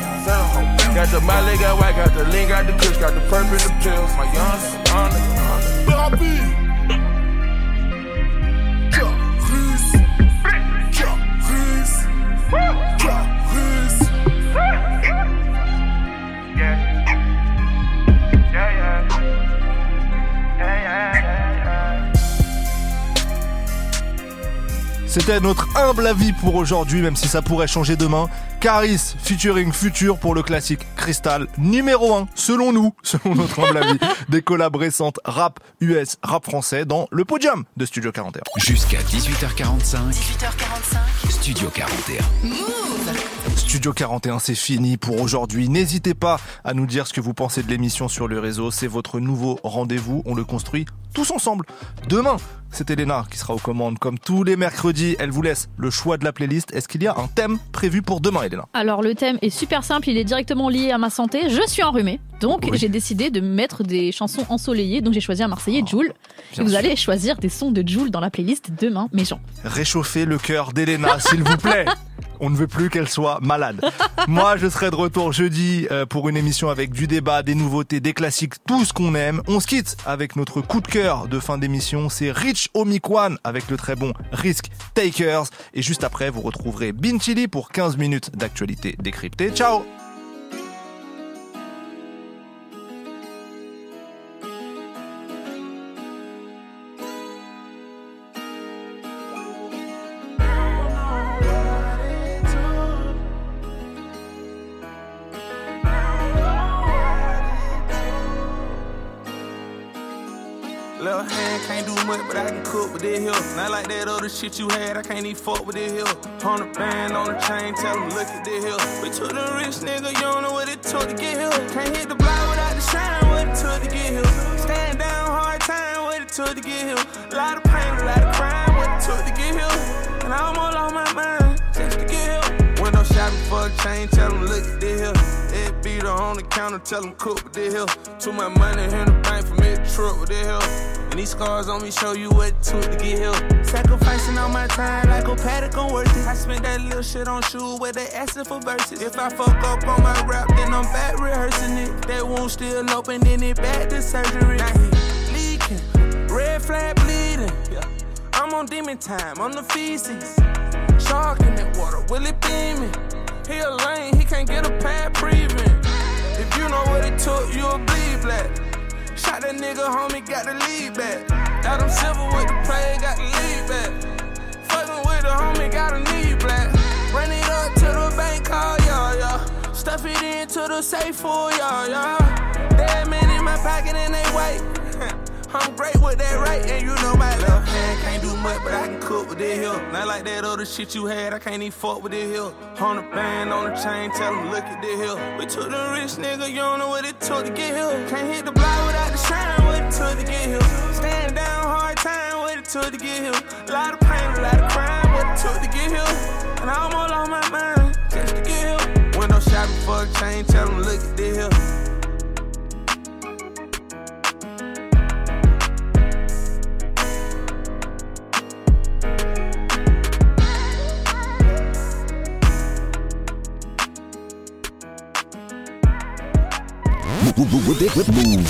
Got the Miley, got white, got the lean, got the kush, got the purple and the pills. My young nigga, young nigga. Thérapie Carus Carus Carus C'était notre humble avis pour aujourd'hui, même si ça pourrait changer demain. Caris featuring Future pour le classique Crystal numéro 1, selon nous, selon notre humble avis, des collabs récentes rap US, rap français dans le podium de Studio 41. Jusqu'à 18h45, 18h45. Studio 41. Studio 41, c'est fini pour aujourd'hui. N'hésitez pas à nous dire ce que vous pensez de l'émission sur le réseau. C'est votre nouveau rendez-vous. On le construit tous ensemble. Demain, c'est Elena qui sera aux commandes. Comme tous les mercredis, elle vous laisse le choix de la playlist. Est-ce qu'il y a un thème prévu pour demain, Elena? Alors le thème est super simple, il est directement lié à ma santé. Je suis enrhumée, donc Oui. j'ai décidé de mettre des chansons ensoleillées. Donc j'ai choisi un Marseillais, Joule. Et bien vous sûr. allez choisir des sons de Joule dans la playlist demain, mes gens. Réchauffez le cœur d'Elena, s'il vous plaît. On ne veut plus qu'elle soit malade. Moi, je serai de retour jeudi euh, pour une émission avec du débat, des nouveautés, des classiques, tout ce qu'on aime. On se quitte avec notre coup de cœur de fin d'émission. C'est Rich Omikwan avec le très bon Risk Takers. Et juste après, vous retrouverez Bin Chili pour 15 minutes d'actualité décryptée. Ciao much, but I can cook with this here. Not like that other shit you had, I can't even fuck with this here. Hundred band on the chain, tell them look at this here. We took the rich nigga, you don't know what it took to get here. Can't hit the block without the shine, what it took to get here. Stand down, hard time, what it took to get here. A lot of pain, a lot of crime, what it took to get here. And I almost lost my mind just to get here. Window shopping for a chain, tell them look at this here. On the counter, tell them cook with this here. Too much money in the bank for me to truck with this here. And these scars on me show you what it took to get here. Sacrificing all my time like a paddock on worth it. I spent that little shit on shoes where they asking for verses. If I fuck up on my rap, then I'm back rehearsing it. That wound still open, then it back to surgery. Now he leaking, red flag bleeding. I'm on demon time, on the feces. Shark in that water, will it beam me? He a lane, he can't get a pad breathing. You know what it took, you'll bleed black. Shot that nigga, homie, got the lead back. Adam Silver with the play, got the lead back. Fucking with the homie, got a knee black. Run it up to the bank, call y'all, y'all. Stuff it into the safe for y'all, y'all. Dead men in my pocket and they wait. I'm great with that right, and you know my left hand can't do much, but I can cook with this here. Not like that other shit you had, I can't even fuck with this here. Hundred band on the chain, tell them look at this here. We took the rich nigga, you don't know what it took to get here. Can't hit the block without the shine, what it took to get here. Stand down, hard time, what it took to get here. A lot of pain, a lot of crime, what it took to get here. And I almost lost my mind just to get here. Window shopping for a chain, tell them look at this here. with, with, with, with, with Move.